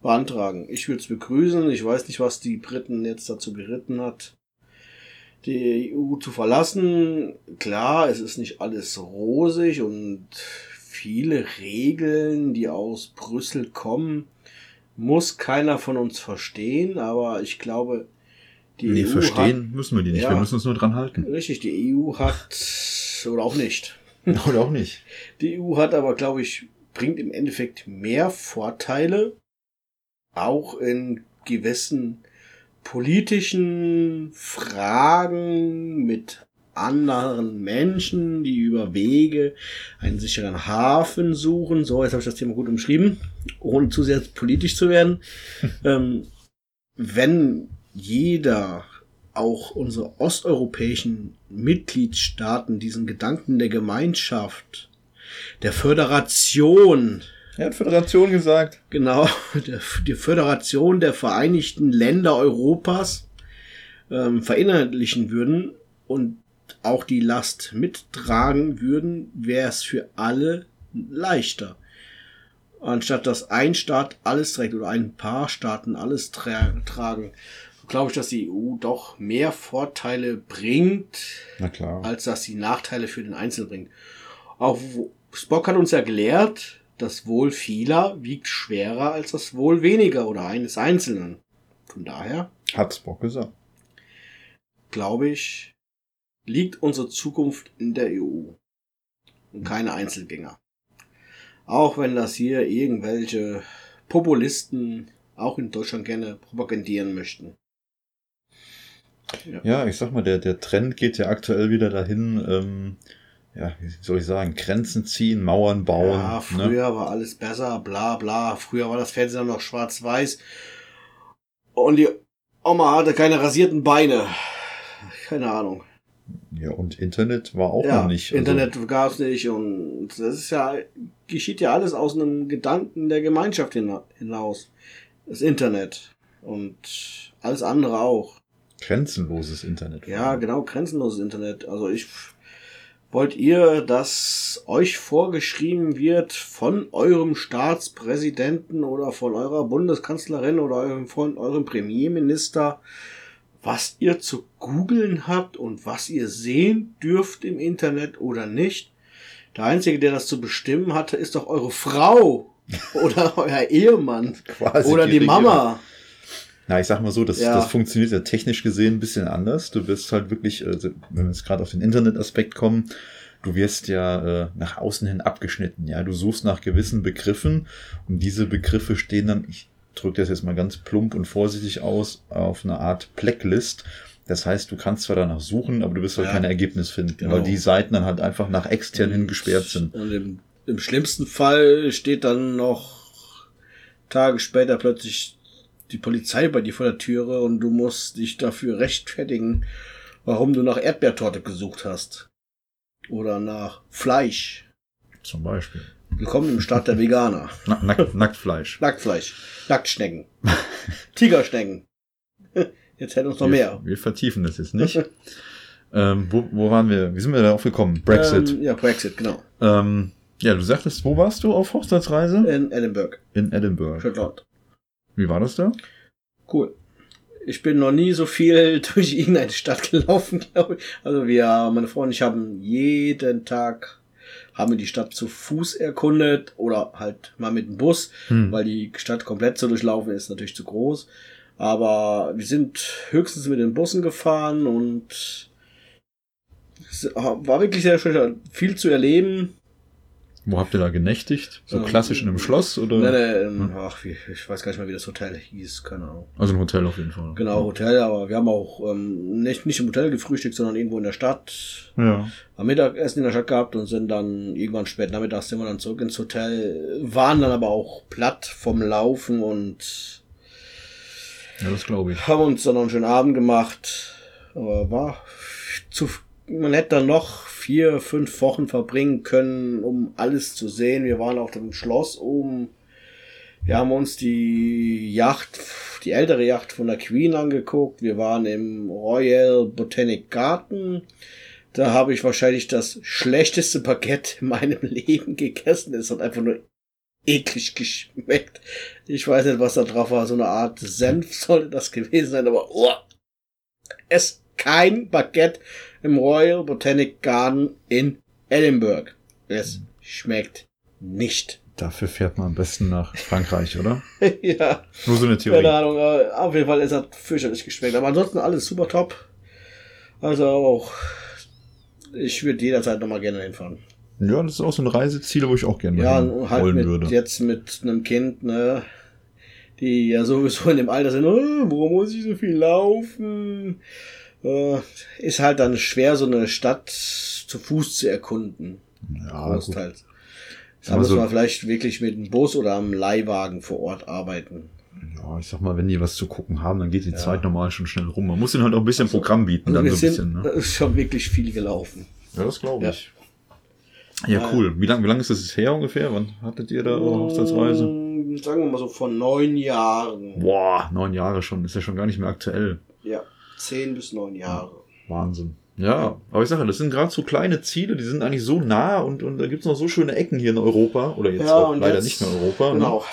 beantragen. Ich würde es begrüßen. Ich weiß nicht, was die Briten jetzt dazu geritten hat, die EU zu verlassen. Klar, es ist nicht alles rosig und viele Regeln, die aus Brüssel kommen, muss keiner von uns verstehen, aber ich glaube, die Nee, EU verstehen müssen wir die nicht. Ja. Wir müssen uns nur dran halten. hat, richtig, die EU hat, [laughs] oder auch nicht. [laughs] Oder auch nicht. Die EU hat aber, glaube ich, bringt im Endeffekt mehr Vorteile, auch in gewissen politischen Fragen mit anderen Menschen, die über Wege einen sicheren Hafen suchen. So, jetzt habe ich das Thema gut umschrieben, ohne zu sehr politisch zu werden. [laughs] ähm, wenn jeder, auch unsere osteuropäischen Mitgliedstaaten, diesen Gedanken der Gemeinschaft, der Föderation, Er hat Föderation gesagt. genau, [laughs] der, die Föderation der Vereinigten Länder Europas ähm, verinnerlichen würden und auch die Last mittragen würden, wäre es für alle leichter. Anstatt dass ein Staat alles trägt oder ein paar Staaten alles tra tragen, glaube ich, dass die EU doch mehr Vorteile bringt, als dass sie Nachteile für den Einzelnen bringt. Auch Spock hat uns gelehrt, das Wohl vieler wiegt schwerer als das Wohl weniger oder eines Einzelnen. Von daher, Hat Spock gesagt. glaube ich, liegt unsere Zukunft in der EU und keine Einzelgänger. Auch wenn das hier irgendwelche Populisten auch in Deutschland gerne propagandieren möchten. Ja, ich sag mal, der, der Trend geht ja aktuell wieder dahin, ähm, ja, wie soll ich sagen, Grenzen ziehen, Mauern bauen. Ja, ne? früher war alles besser, bla bla. Früher war das Fernsehen noch schwarz-weiß. Und die Oma hatte keine rasierten Beine. Keine Ahnung. Ja, und Internet war auch ja, noch nicht. also- Internet gab's nicht und das ist ja, geschieht ja alles aus einem Gedanken der Gemeinschaft hina- hinaus. Das Internet und alles andere auch. grenzenloses Internet. Ja, genau, grenzenloses Internet. Also ich wollt ihr, dass euch vorgeschrieben wird von eurem Staatspräsidenten oder von eurer Bundeskanzlerin oder eurem, von eurem Premierminister, was ihr zu googeln habt und was ihr sehen dürft im Internet oder nicht? Der Einzige, der das zu bestimmen hatte, ist doch eure Frau [laughs] oder euer Ehemann Quasi oder die Regierung. Mama. Na, ich sag mal so, das, Ja. das funktioniert ja technisch gesehen ein bisschen anders. Du wirst halt wirklich, also, wenn wir jetzt gerade auf den Internetaspekt kommen, du wirst ja äh, nach außen hin abgeschnitten. Ja, du suchst nach gewissen Begriffen und diese Begriffe stehen dann, ich drücke das jetzt mal ganz plump und vorsichtig aus, auf eine Art Blacklist. Das heißt, du kannst zwar danach suchen, aber du wirst halt Ja. kein Ergebnis finden, Genau. weil die Seiten dann halt einfach nach extern hin gesperrt sind. Und im, im schlimmsten Fall steht dann noch Tage später plötzlich die Polizei bei dir vor der Türe und du musst dich dafür rechtfertigen, warum du nach Erdbeertorte gesucht hast. Oder nach Fleisch. Zum Beispiel. Willkommen im Staat der Veganer. Na, Nack, Nacktfleisch. Nacktfleisch. Nacktschnecken. Tigerschnecken. [laughs] Jetzt hätten uns noch wir, mehr. Wir vertiefen das jetzt nicht. [laughs] ähm, wo, wo waren wir? Wie sind wir darauf gekommen? Brexit. Ähm, ja, Brexit, genau. Ähm, ja, du sagtest, wo warst du auf Hochzeitsreise? In Edinburgh, In Edinburgh. Schottland. Wie war das da? Cool. Ich bin noch nie so viel [laughs] durch irgendeine Stadt gelaufen, glaube ich. Also wir, meine Frau und ich haben jeden Tag haben wir die Stadt zu Fuß erkundet oder halt mal mit dem Bus, Hm. weil die Stadt komplett zu durchlaufen ist natürlich zu groß. Aber wir sind höchstens mit den Bussen gefahren und es war wirklich sehr schön, viel zu erleben. Wo habt ihr da genächtigt? So Ähm, klassisch in einem Schloss oder? Nee, nee, ähm, ach, wie, ich weiß gar nicht mehr, wie das Hotel hieß, keine Ahnung. Also ein Hotel auf jeden Fall. Genau, Hotel, aber wir haben auch ähm, nicht, nicht im Hotel gefrühstückt, sondern irgendwo in der Stadt. Ja. Am Mittagessen in der Stadt gehabt und sind dann irgendwann spät nachmittags sind wir dann zurück ins Hotel, waren dann aber auch platt vom Laufen und Ja, das glaube ich. haben uns dann noch einen schönen Abend gemacht. Aber war zu, man hätte dann noch vier, fünf Wochen verbringen können, um alles zu sehen. Wir waren auf dem Schloss oben. Wir haben uns die Yacht, die ältere Yacht von der Queen angeguckt. Wir waren im Royal Botanic Garden. Da habe ich wahrscheinlich das schlechteste Baguette in meinem [laughs] Leben gegessen. Es hat einfach nur eklig geschmeckt. Ich weiß nicht, was da drauf war. So eine Art Senf [laughs] sollte das gewesen sein, aber oh, es kein Baguette im Royal Botanic Garden in Edinburgh. Es schmeckt nicht. [laughs] Dafür fährt man am besten nach Frankreich, oder? [laughs] ja, Nur so eine Theorie. keine Ahnung. aber Auf jeden Fall, es hat fürchterlich geschmeckt. Aber ansonsten alles super top. Also auch, ich würde jederzeit nochmal gerne hinfahren. Ja, das ist auch so ein Reiseziel, wo ich auch gerne Ja, halt wollen mit, würde. jetzt mit einem Kind, ne, die ja sowieso in dem Alter sind, oh, warum muss ich so viel laufen? Äh, ist halt dann schwer, so eine Stadt zu Fuß zu erkunden. Ja, gut. großteils. Da Aber muss so- man vielleicht wirklich mit dem Bus oder am Leihwagen vor Ort arbeiten. ja, ich sag mal, wenn die was zu gucken haben, dann geht die Zeit normal schon schnell rum. Man muss ihnen halt auch ein bisschen Programm bieten, Also dann wir so ein sind bisschen. Ne? da [laughs] ist schon wirklich viel gelaufen. Ja, das glaube Ja. ich. Ja, cool. Wie lange wie lang ist das jetzt her ungefähr? Wann hattet ihr da eure Hochzeitsreise? Mm, Sagen wir mal so vor neun Jahren. Boah, neun Jahre schon. Ist ja schon gar nicht mehr aktuell. Ja, zehn bis neun Jahre. Wahnsinn. Ja, aber ich sage, das sind gerade so kleine Ziele, die sind eigentlich so nah und, und da gibt's noch so schöne Ecken hier in Europa. Oder jetzt Ja, auch leider jetzt- nicht mehr Europa. Ne? Genau.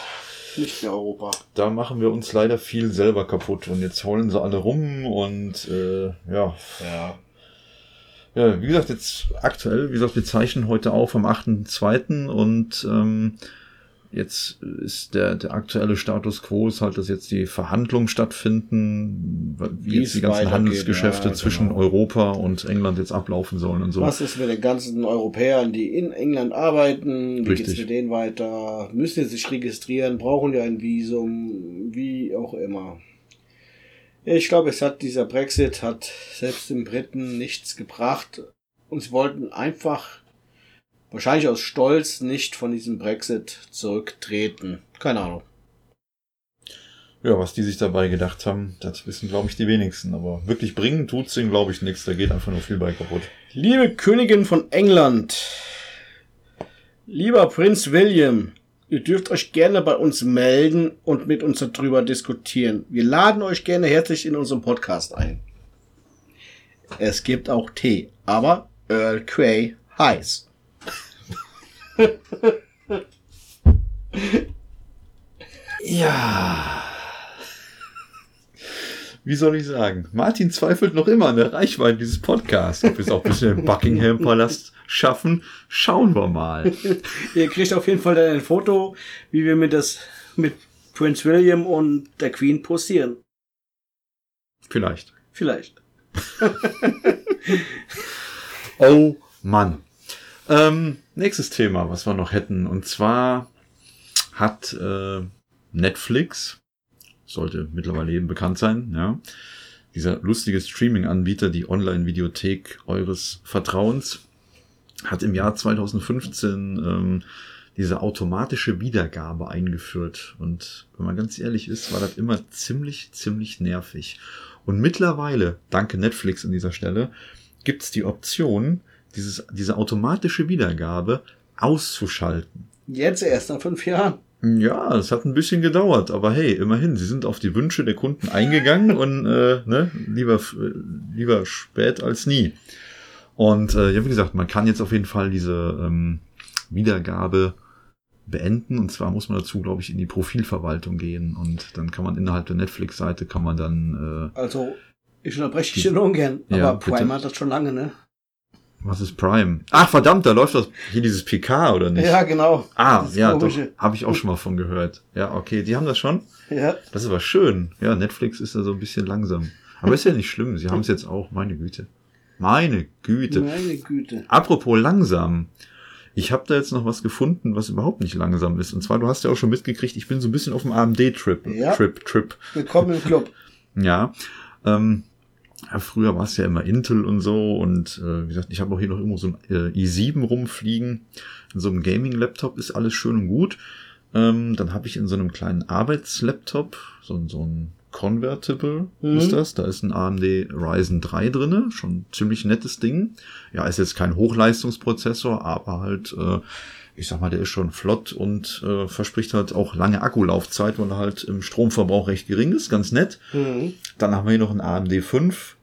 Nicht mehr Europa. Da machen wir uns leider viel selber kaputt. Und jetzt heulen sie alle rum und äh, ja. Ja. Ja, wie gesagt, jetzt aktuell, wie gesagt, wir zeichnen heute auf am 8.2. und ähm, jetzt ist der, der aktuelle Status quo ist halt, dass jetzt die Verhandlungen stattfinden, wie, Wie jetzt die ganzen Handelsgeschäfte ja, zwischen genau. Europa und England jetzt ablaufen sollen und so. Was ist mit den ganzen Europäern, die in England arbeiten? Wie Richtig. geht's mit denen weiter? Müssen sie sich registrieren? Brauchen ja ein Visum? Wie auch immer. Ich glaube, es hat dieser Brexit hat selbst den Briten nichts gebracht. Und sie wollten einfach, wahrscheinlich aus Stolz, nicht von diesem Brexit zurücktreten. Keine Ahnung. Ja, was die sich dabei gedacht haben, das wissen, glaube ich, die wenigsten. Aber wirklich bringen tut's ihnen, glaube ich, nichts. Da geht einfach nur viel bei kaputt. Liebe Königin von England, lieber Prinz William, ihr dürft euch gerne bei uns melden und mit uns darüber diskutieren. Wir laden euch gerne herzlich in unserem Podcast ein. Es gibt auch Tee, aber Earl Grey heiß. [laughs] Ja. Wie soll ich sagen? Martin zweifelt noch immer an der Reichweite dieses Podcasts. Ob wir es auch ein bisschen im Buckingham Palast schaffen, schauen wir mal. [laughs] Ihr kriegt auf jeden Fall dann ein Foto, wie wir mit das mit Prinz William und der Queen posieren. Vielleicht. Vielleicht. [laughs] Oh Mann. Ähm, nächstes Thema, was wir noch hätten. Und zwar hat äh, Netflix, sollte mittlerweile jedem bekannt sein, ja, dieser lustige Streaming-Anbieter, die Online-Videothek eures Vertrauens, hat im Jahr 2015 ähm, diese automatische Wiedergabe eingeführt. Und wenn man ganz ehrlich ist, war das immer ziemlich, ziemlich nervig. Und mittlerweile, danke Netflix an dieser Stelle, gibt's die Option, dieses, diese automatische Wiedergabe auszuschalten. Jetzt erst nach fünf Jahren. Ja, es hat ein bisschen gedauert, aber hey, immerhin, sie sind auf die Wünsche der Kunden eingegangen [laughs] und äh, ne, lieber, äh, lieber spät als nie. Und äh, ja, wie gesagt, man kann jetzt auf jeden Fall diese ähm, Wiedergabe beenden. Und zwar muss man dazu, glaube ich, in die Profilverwaltung gehen. Und dann kann man innerhalb der Netflix-Seite kann man dann, äh, Also, ich unterbreche dich nur ungern. Ja, aber Prime bitte. hat das schon lange, ne? Was ist Prime? Ach verdammt, da läuft das hier dieses PK oder nicht? Ja, genau. Ah, Das ja, doch, Komische. habe ich auch schon mal von gehört. Ja, okay, die haben das schon. Ja. Das ist aber schön. Ja, Netflix ist da so ein bisschen langsam. Aber ist ja nicht schlimm. Sie haben es jetzt auch. Meine Güte. Meine Güte. Meine Güte. Apropos langsam. Ich habe da jetzt noch was gefunden, was überhaupt nicht langsam ist. Und zwar, du hast ja auch schon mitgekriegt, ich bin so ein bisschen auf dem AMD-Trip. Ja. Trip, Trip. Willkommen im Club. [laughs] Ja. Ähm, ja, früher war es ja immer Intel und so. Und äh, wie gesagt, ich habe auch hier noch irgendwo so ein äh, i7 rumfliegen. In so einem Gaming-Laptop ist alles schön und gut. Ähm, dann habe ich in so einem kleinen Arbeitslaptop so, ein- so ein Convertible Mhm. ist das. Da ist ein AMD Ryzen 3 drinne, schon ein ziemlich nettes Ding. Ja, ist jetzt kein Hochleistungsprozessor, aber halt, äh, ich sag mal, der ist schon flott und äh, verspricht halt auch lange Akkulaufzeit, weil er halt im Stromverbrauch recht gering ist, ganz nett. Mhm. Dann haben wir hier noch ein AMD 5,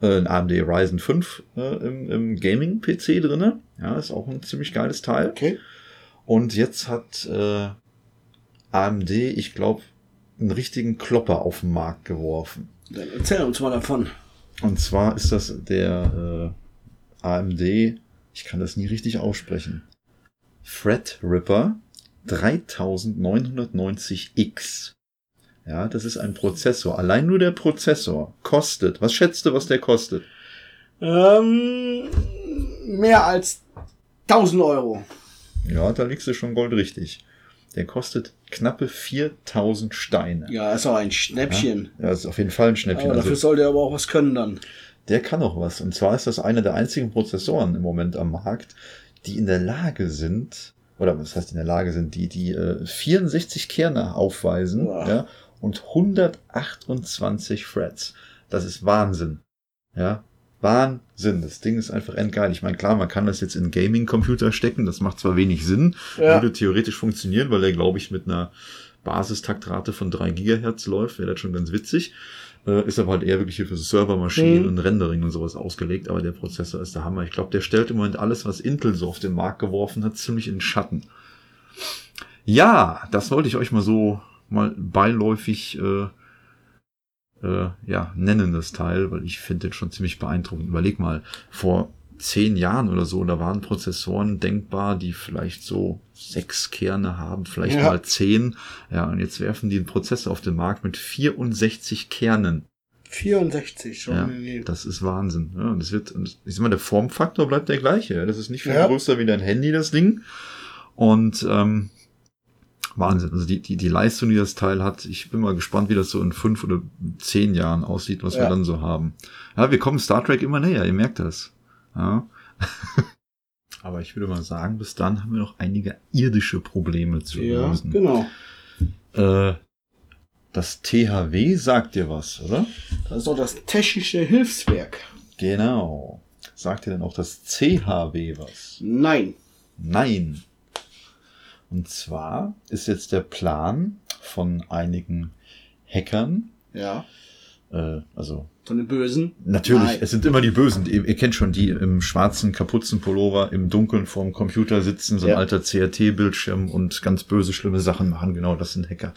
äh, ein AMD Ryzen 5 äh, im, im Gaming-PC drinne. Ja, ist auch ein ziemlich geiles Teil. Okay. Und jetzt hat äh, AMD, ich glaube, einen richtigen Klopper auf den Markt geworfen. Dann erzähl uns mal davon. Und zwar ist das der äh, AMD, ich kann das nie richtig aussprechen, Threadripper 3990X. Ja, das ist ein Prozessor. Allein nur der Prozessor kostet. Was schätzt du, was der kostet? Ähm, mehr als 1000 Euro. Ja, da liegst du schon goldrichtig. Der kostet knappe 4000 Steine. Ja, ist auch ein Schnäppchen. Ja, das ist auf jeden Fall ein Schnäppchen. Aber dafür Also, sollte er aber auch was können dann. der kann auch was. Und zwar ist das einer der einzigen Prozessoren im Moment am Markt, die in der Lage sind, oder was heißt in der Lage sind, die, die äh, 64 Kerne aufweisen Wow. ja, und 128 Threads. Das ist Wahnsinn. Ja, Wahnsinn. Das Ding ist einfach endgeil. Ich meine, klar, man kann das jetzt in Gaming-Computer stecken. Das macht zwar wenig Sinn, Ja. würde theoretisch funktionieren, weil er, glaube ich, mit einer Basistaktrate von 3 Gigahertz läuft. Wäre das schon ganz witzig. Äh, ist aber halt eher wirklich hier für Servermaschinen Mhm. und Rendering und sowas ausgelegt. Aber der Prozessor ist der Hammer. Ich glaube, der stellt im Moment alles, was Intel so auf den Markt geworfen hat, ziemlich in den Schatten. Ja, das wollte ich euch mal so mal beiläufig äh, äh, ja, nennen, das Teil, weil ich finde den schon ziemlich beeindruckend. Überleg mal, vor zehn Jahren oder so, da waren Prozessoren denkbar, die vielleicht so sechs Kerne haben, vielleicht Ja. mal zehn. Ja, und jetzt werfen die einen Prozessor auf den Markt mit 64 Kernen. 64 schon. Ja, das ist Wahnsinn. Ja, und das wird, ich sag mal, der Formfaktor bleibt der gleiche. Das ist nicht viel Ja. größer wie dein Handy, das Ding. Und ähm, Wahnsinn. Also die, die, die Leistung, die das Teil hat, ich bin mal gespannt, wie das so in fünf oder zehn Jahren aussieht, was wir Ja. dann so haben. Ja, wir kommen Star Trek immer näher, ihr merkt das. Ja. [laughs] Aber ich würde mal sagen, bis dann haben wir noch einige irdische Probleme zu Ja, lösen. genau. Äh, das THW sagt dir was, oder? Das ist doch das technische Hilfswerk. Genau. Sagt dir denn auch das CHW was? Nein. Nein. Und zwar ist jetzt der Plan von einigen Hackern, Ja. äh, also Von den Bösen. natürlich, Nein. es sind immer die Bösen. Ihr, ihr kennt schon die im schwarzen Kapuzenpullover im Dunkeln vorm Computer sitzen, so ein Ja. alter CRT-Bildschirm und ganz böse, schlimme Sachen machen. Genau, das sind Hacker.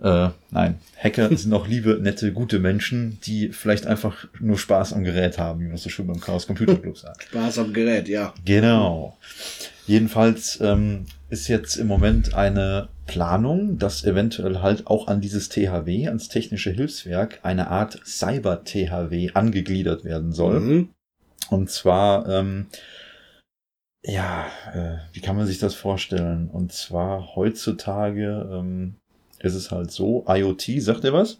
Äh, nein, Hacker [laughs] sind auch liebe, nette, gute Menschen, die vielleicht einfach nur Spaß am Gerät haben, wie man das so schön beim Chaos Computer Club [laughs] sagt. Spaß am Gerät, ja. Genau. Jedenfalls ähm, ist jetzt im Moment eine Planung, dass eventuell halt auch an dieses THW, ans technische Hilfswerk, eine Art Cyber-THW angegliedert werden soll. Mhm. Und zwar, ähm, ja, äh, wie kann man sich das vorstellen? Und zwar heutzutage ähm, ist es halt so, IoT, sagt ihr was?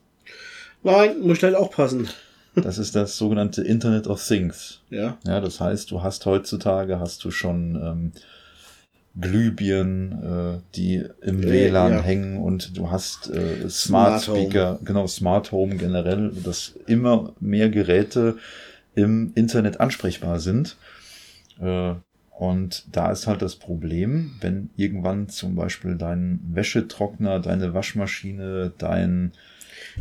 Nein, muss halt auch passen. [laughs] Das ist das sogenannte Internet of Things. Ja. Ja, das heißt, du hast heutzutage hast du schon ähm, Glühbirnen, äh, die im Äh, WLAN ja. hängen und du hast äh, Smart, Smart Home. Speaker, genau Smart Home generell, dass immer mehr Geräte im Internet ansprechbar sind. Äh, und da ist halt das Problem, wenn irgendwann zum Beispiel dein Wäschetrockner, deine Waschmaschine, dein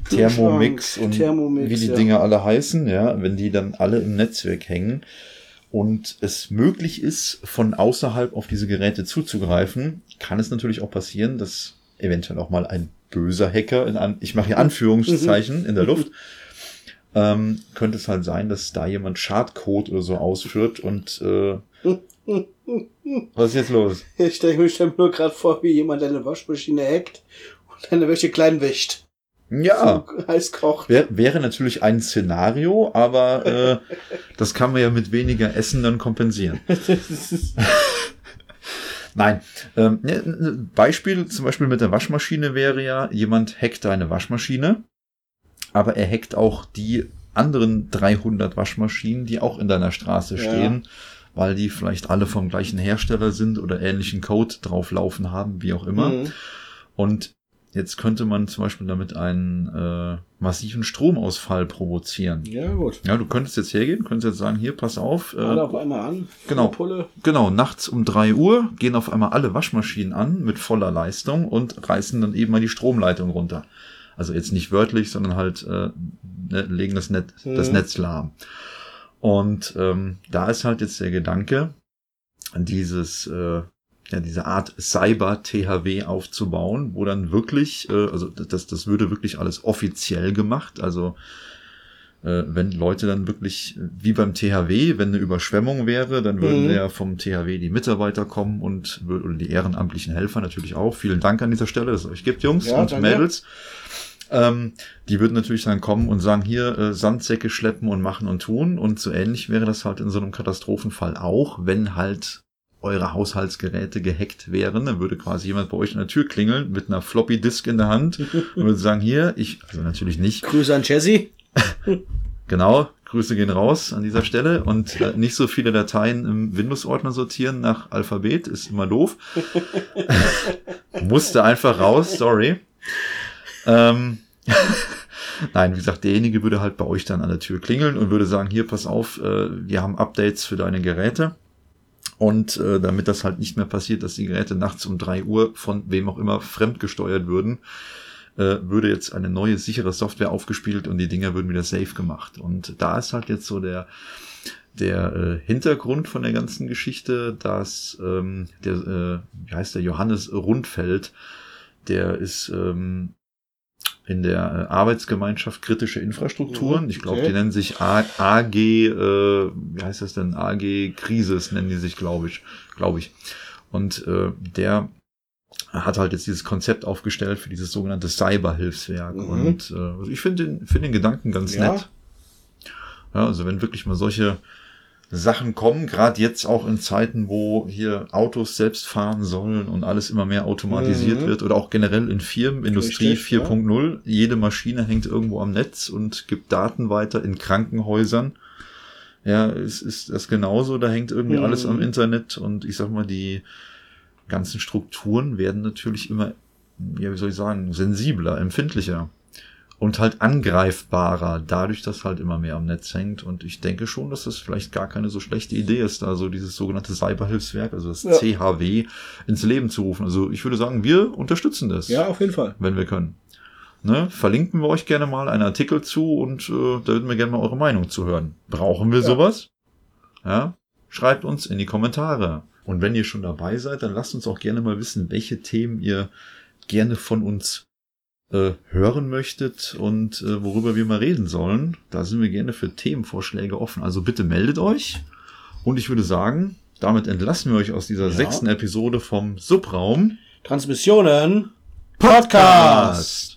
Thermomix und Thermomix, wie die ja. Dinger alle heißen, ja, wenn die dann alle im Netzwerk hängen und es möglich ist, von außerhalb auf diese Geräte zuzugreifen, kann es natürlich auch passieren, dass eventuell auch mal ein böser Hacker, in an, ich mache hier Anführungszeichen in der Luft, ähm, könnte es halt sein, dass da jemand Schadcode oder so ausführt und äh, [laughs] was ist jetzt los? Ich stelle mir stell nur gerade vor, wie jemand deine Waschmaschine hackt und deine Wäsche klein wäscht. Ja, So heiß kocht. wär, wäre natürlich ein Szenario, aber äh, [laughs] das kann man ja mit weniger Essen dann kompensieren. [laughs] Nein, ähm, ne, Beispiel zum Beispiel mit der Waschmaschine wäre ja, jemand hackt deine Waschmaschine, aber er hackt auch die anderen 300 Waschmaschinen, die auch in deiner Straße Ja. Weil die vielleicht alle vom gleichen Hersteller sind oder ähnlichen Code drauflaufen haben, wie auch immer. Mhm. Und jetzt könnte man zum Beispiel damit einen äh, massiven Stromausfall provozieren. Ja, gut. Ja, du könntest jetzt hergehen, könntest jetzt sagen, hier, pass auf, äh, Alle auf einmal an. genau. Pulle. Genau, nachts um drei Uhr gehen auf einmal alle Waschmaschinen an mit voller Leistung und reißen dann eben mal die Stromleitung runter. Also jetzt nicht wörtlich, sondern halt äh, ne, legen das, Net, das Mhm. Netz lahm. Und ähm, da ist halt jetzt der Gedanke, dieses äh, ja, diese Art Cyber-THW aufzubauen, wo dann wirklich, äh, also das, das würde wirklich alles offiziell gemacht, also äh, wenn Leute dann wirklich, wie beim THW, wenn eine Überschwemmung wäre, dann würden Mhm. ja vom THW die Mitarbeiter kommen und oder die ehrenamtlichen Helfer natürlich auch. Vielen Dank an dieser Stelle, dass es euch gibt, Jungs Ja, und danke. Mädels. Ähm, die würden natürlich dann kommen und sagen, hier äh, Sandsäcke schleppen und machen und tun. Und so ähnlich wäre das halt in so einem Katastrophenfall auch, wenn halt eure Haushaltsgeräte gehackt wären, dann würde quasi jemand bei euch an der Tür klingeln mit einer Floppy Disk in der Hand und würde sagen, hier, ich, also natürlich nicht, Grüße an Jesse. [laughs] Genau, Grüße gehen raus an dieser Stelle und äh, nicht so viele Dateien im Windows-Ordner sortieren nach Alphabet, ist immer doof. [laughs] Musste einfach raus, sorry. Ähm, [laughs] Nein, wie gesagt, derjenige würde halt bei euch dann an der Tür klingeln und würde sagen, hier, pass auf, äh, wir haben Updates für deine Geräte. Und äh, damit das halt nicht mehr passiert, dass die Geräte nachts um drei Uhr von wem auch immer fremdgesteuert würden, äh, würde jetzt eine neue sichere Software aufgespielt und die Dinger würden wieder safe gemacht. Und da ist halt jetzt so der der äh, Hintergrund von der ganzen Geschichte, dass ähm, der, äh, wie heißt der, Johannes Rundfeld, der ist ähm, in der äh, Arbeitsgemeinschaft kritische Infrastrukturen. Mhm, Ich glaube, okay. die nennen sich A AG, äh, wie heißt das denn? AG Krisis nennen die sich, glaube ich, glaube ich. Und äh, der hat halt jetzt dieses Konzept aufgestellt für dieses sogenannte Cyberhilfswerk. Mhm. Und äh, also ich finde den, finde den Gedanken ganz Ja. nett. Ja, also wenn wirklich mal solche Sachen kommen, gerade jetzt auch in Zeiten, wo hier Autos selbst fahren sollen und alles immer mehr automatisiert Mhm. wird oder auch generell in Firmen, Industrie Richtig, ja. 4.0, jede Maschine hängt irgendwo am Netz und gibt Daten weiter in Krankenhäusern. Ja, ist, ist das genauso, da hängt irgendwie Mhm. alles am Internet und ich sag mal, die ganzen Strukturen werden natürlich immer, ja, wie soll ich sagen, sensibler, empfindlicher und halt angreifbarer, dadurch, dass halt immer mehr am Netz hängt. Und ich denke schon, dass das vielleicht gar keine so schlechte Idee ist, da so dieses sogenannte Cyberhilfswerk, also das Ja. CHW, ins Leben zu rufen. Also ich würde sagen, wir unterstützen das, Ja, auf jeden Fall. wenn wir können. Ne? Verlinken wir euch gerne mal einen Artikel zu und äh, da würden wir gerne mal eure Meinung zu hören. Brauchen wir Ja. sowas? Ja? Schreibt uns in die Kommentare. Und wenn ihr schon dabei seid, dann lasst uns auch gerne mal wissen, welche Themen ihr gerne von uns äh, hören möchtet und äh, worüber wir mal reden sollen. Da sind wir gerne für Themenvorschläge offen. Also bitte meldet euch. Und ich würde sagen, damit entlassen wir euch aus dieser Ja. sechsten Episode vom Subraum. Transmissionen Podcast.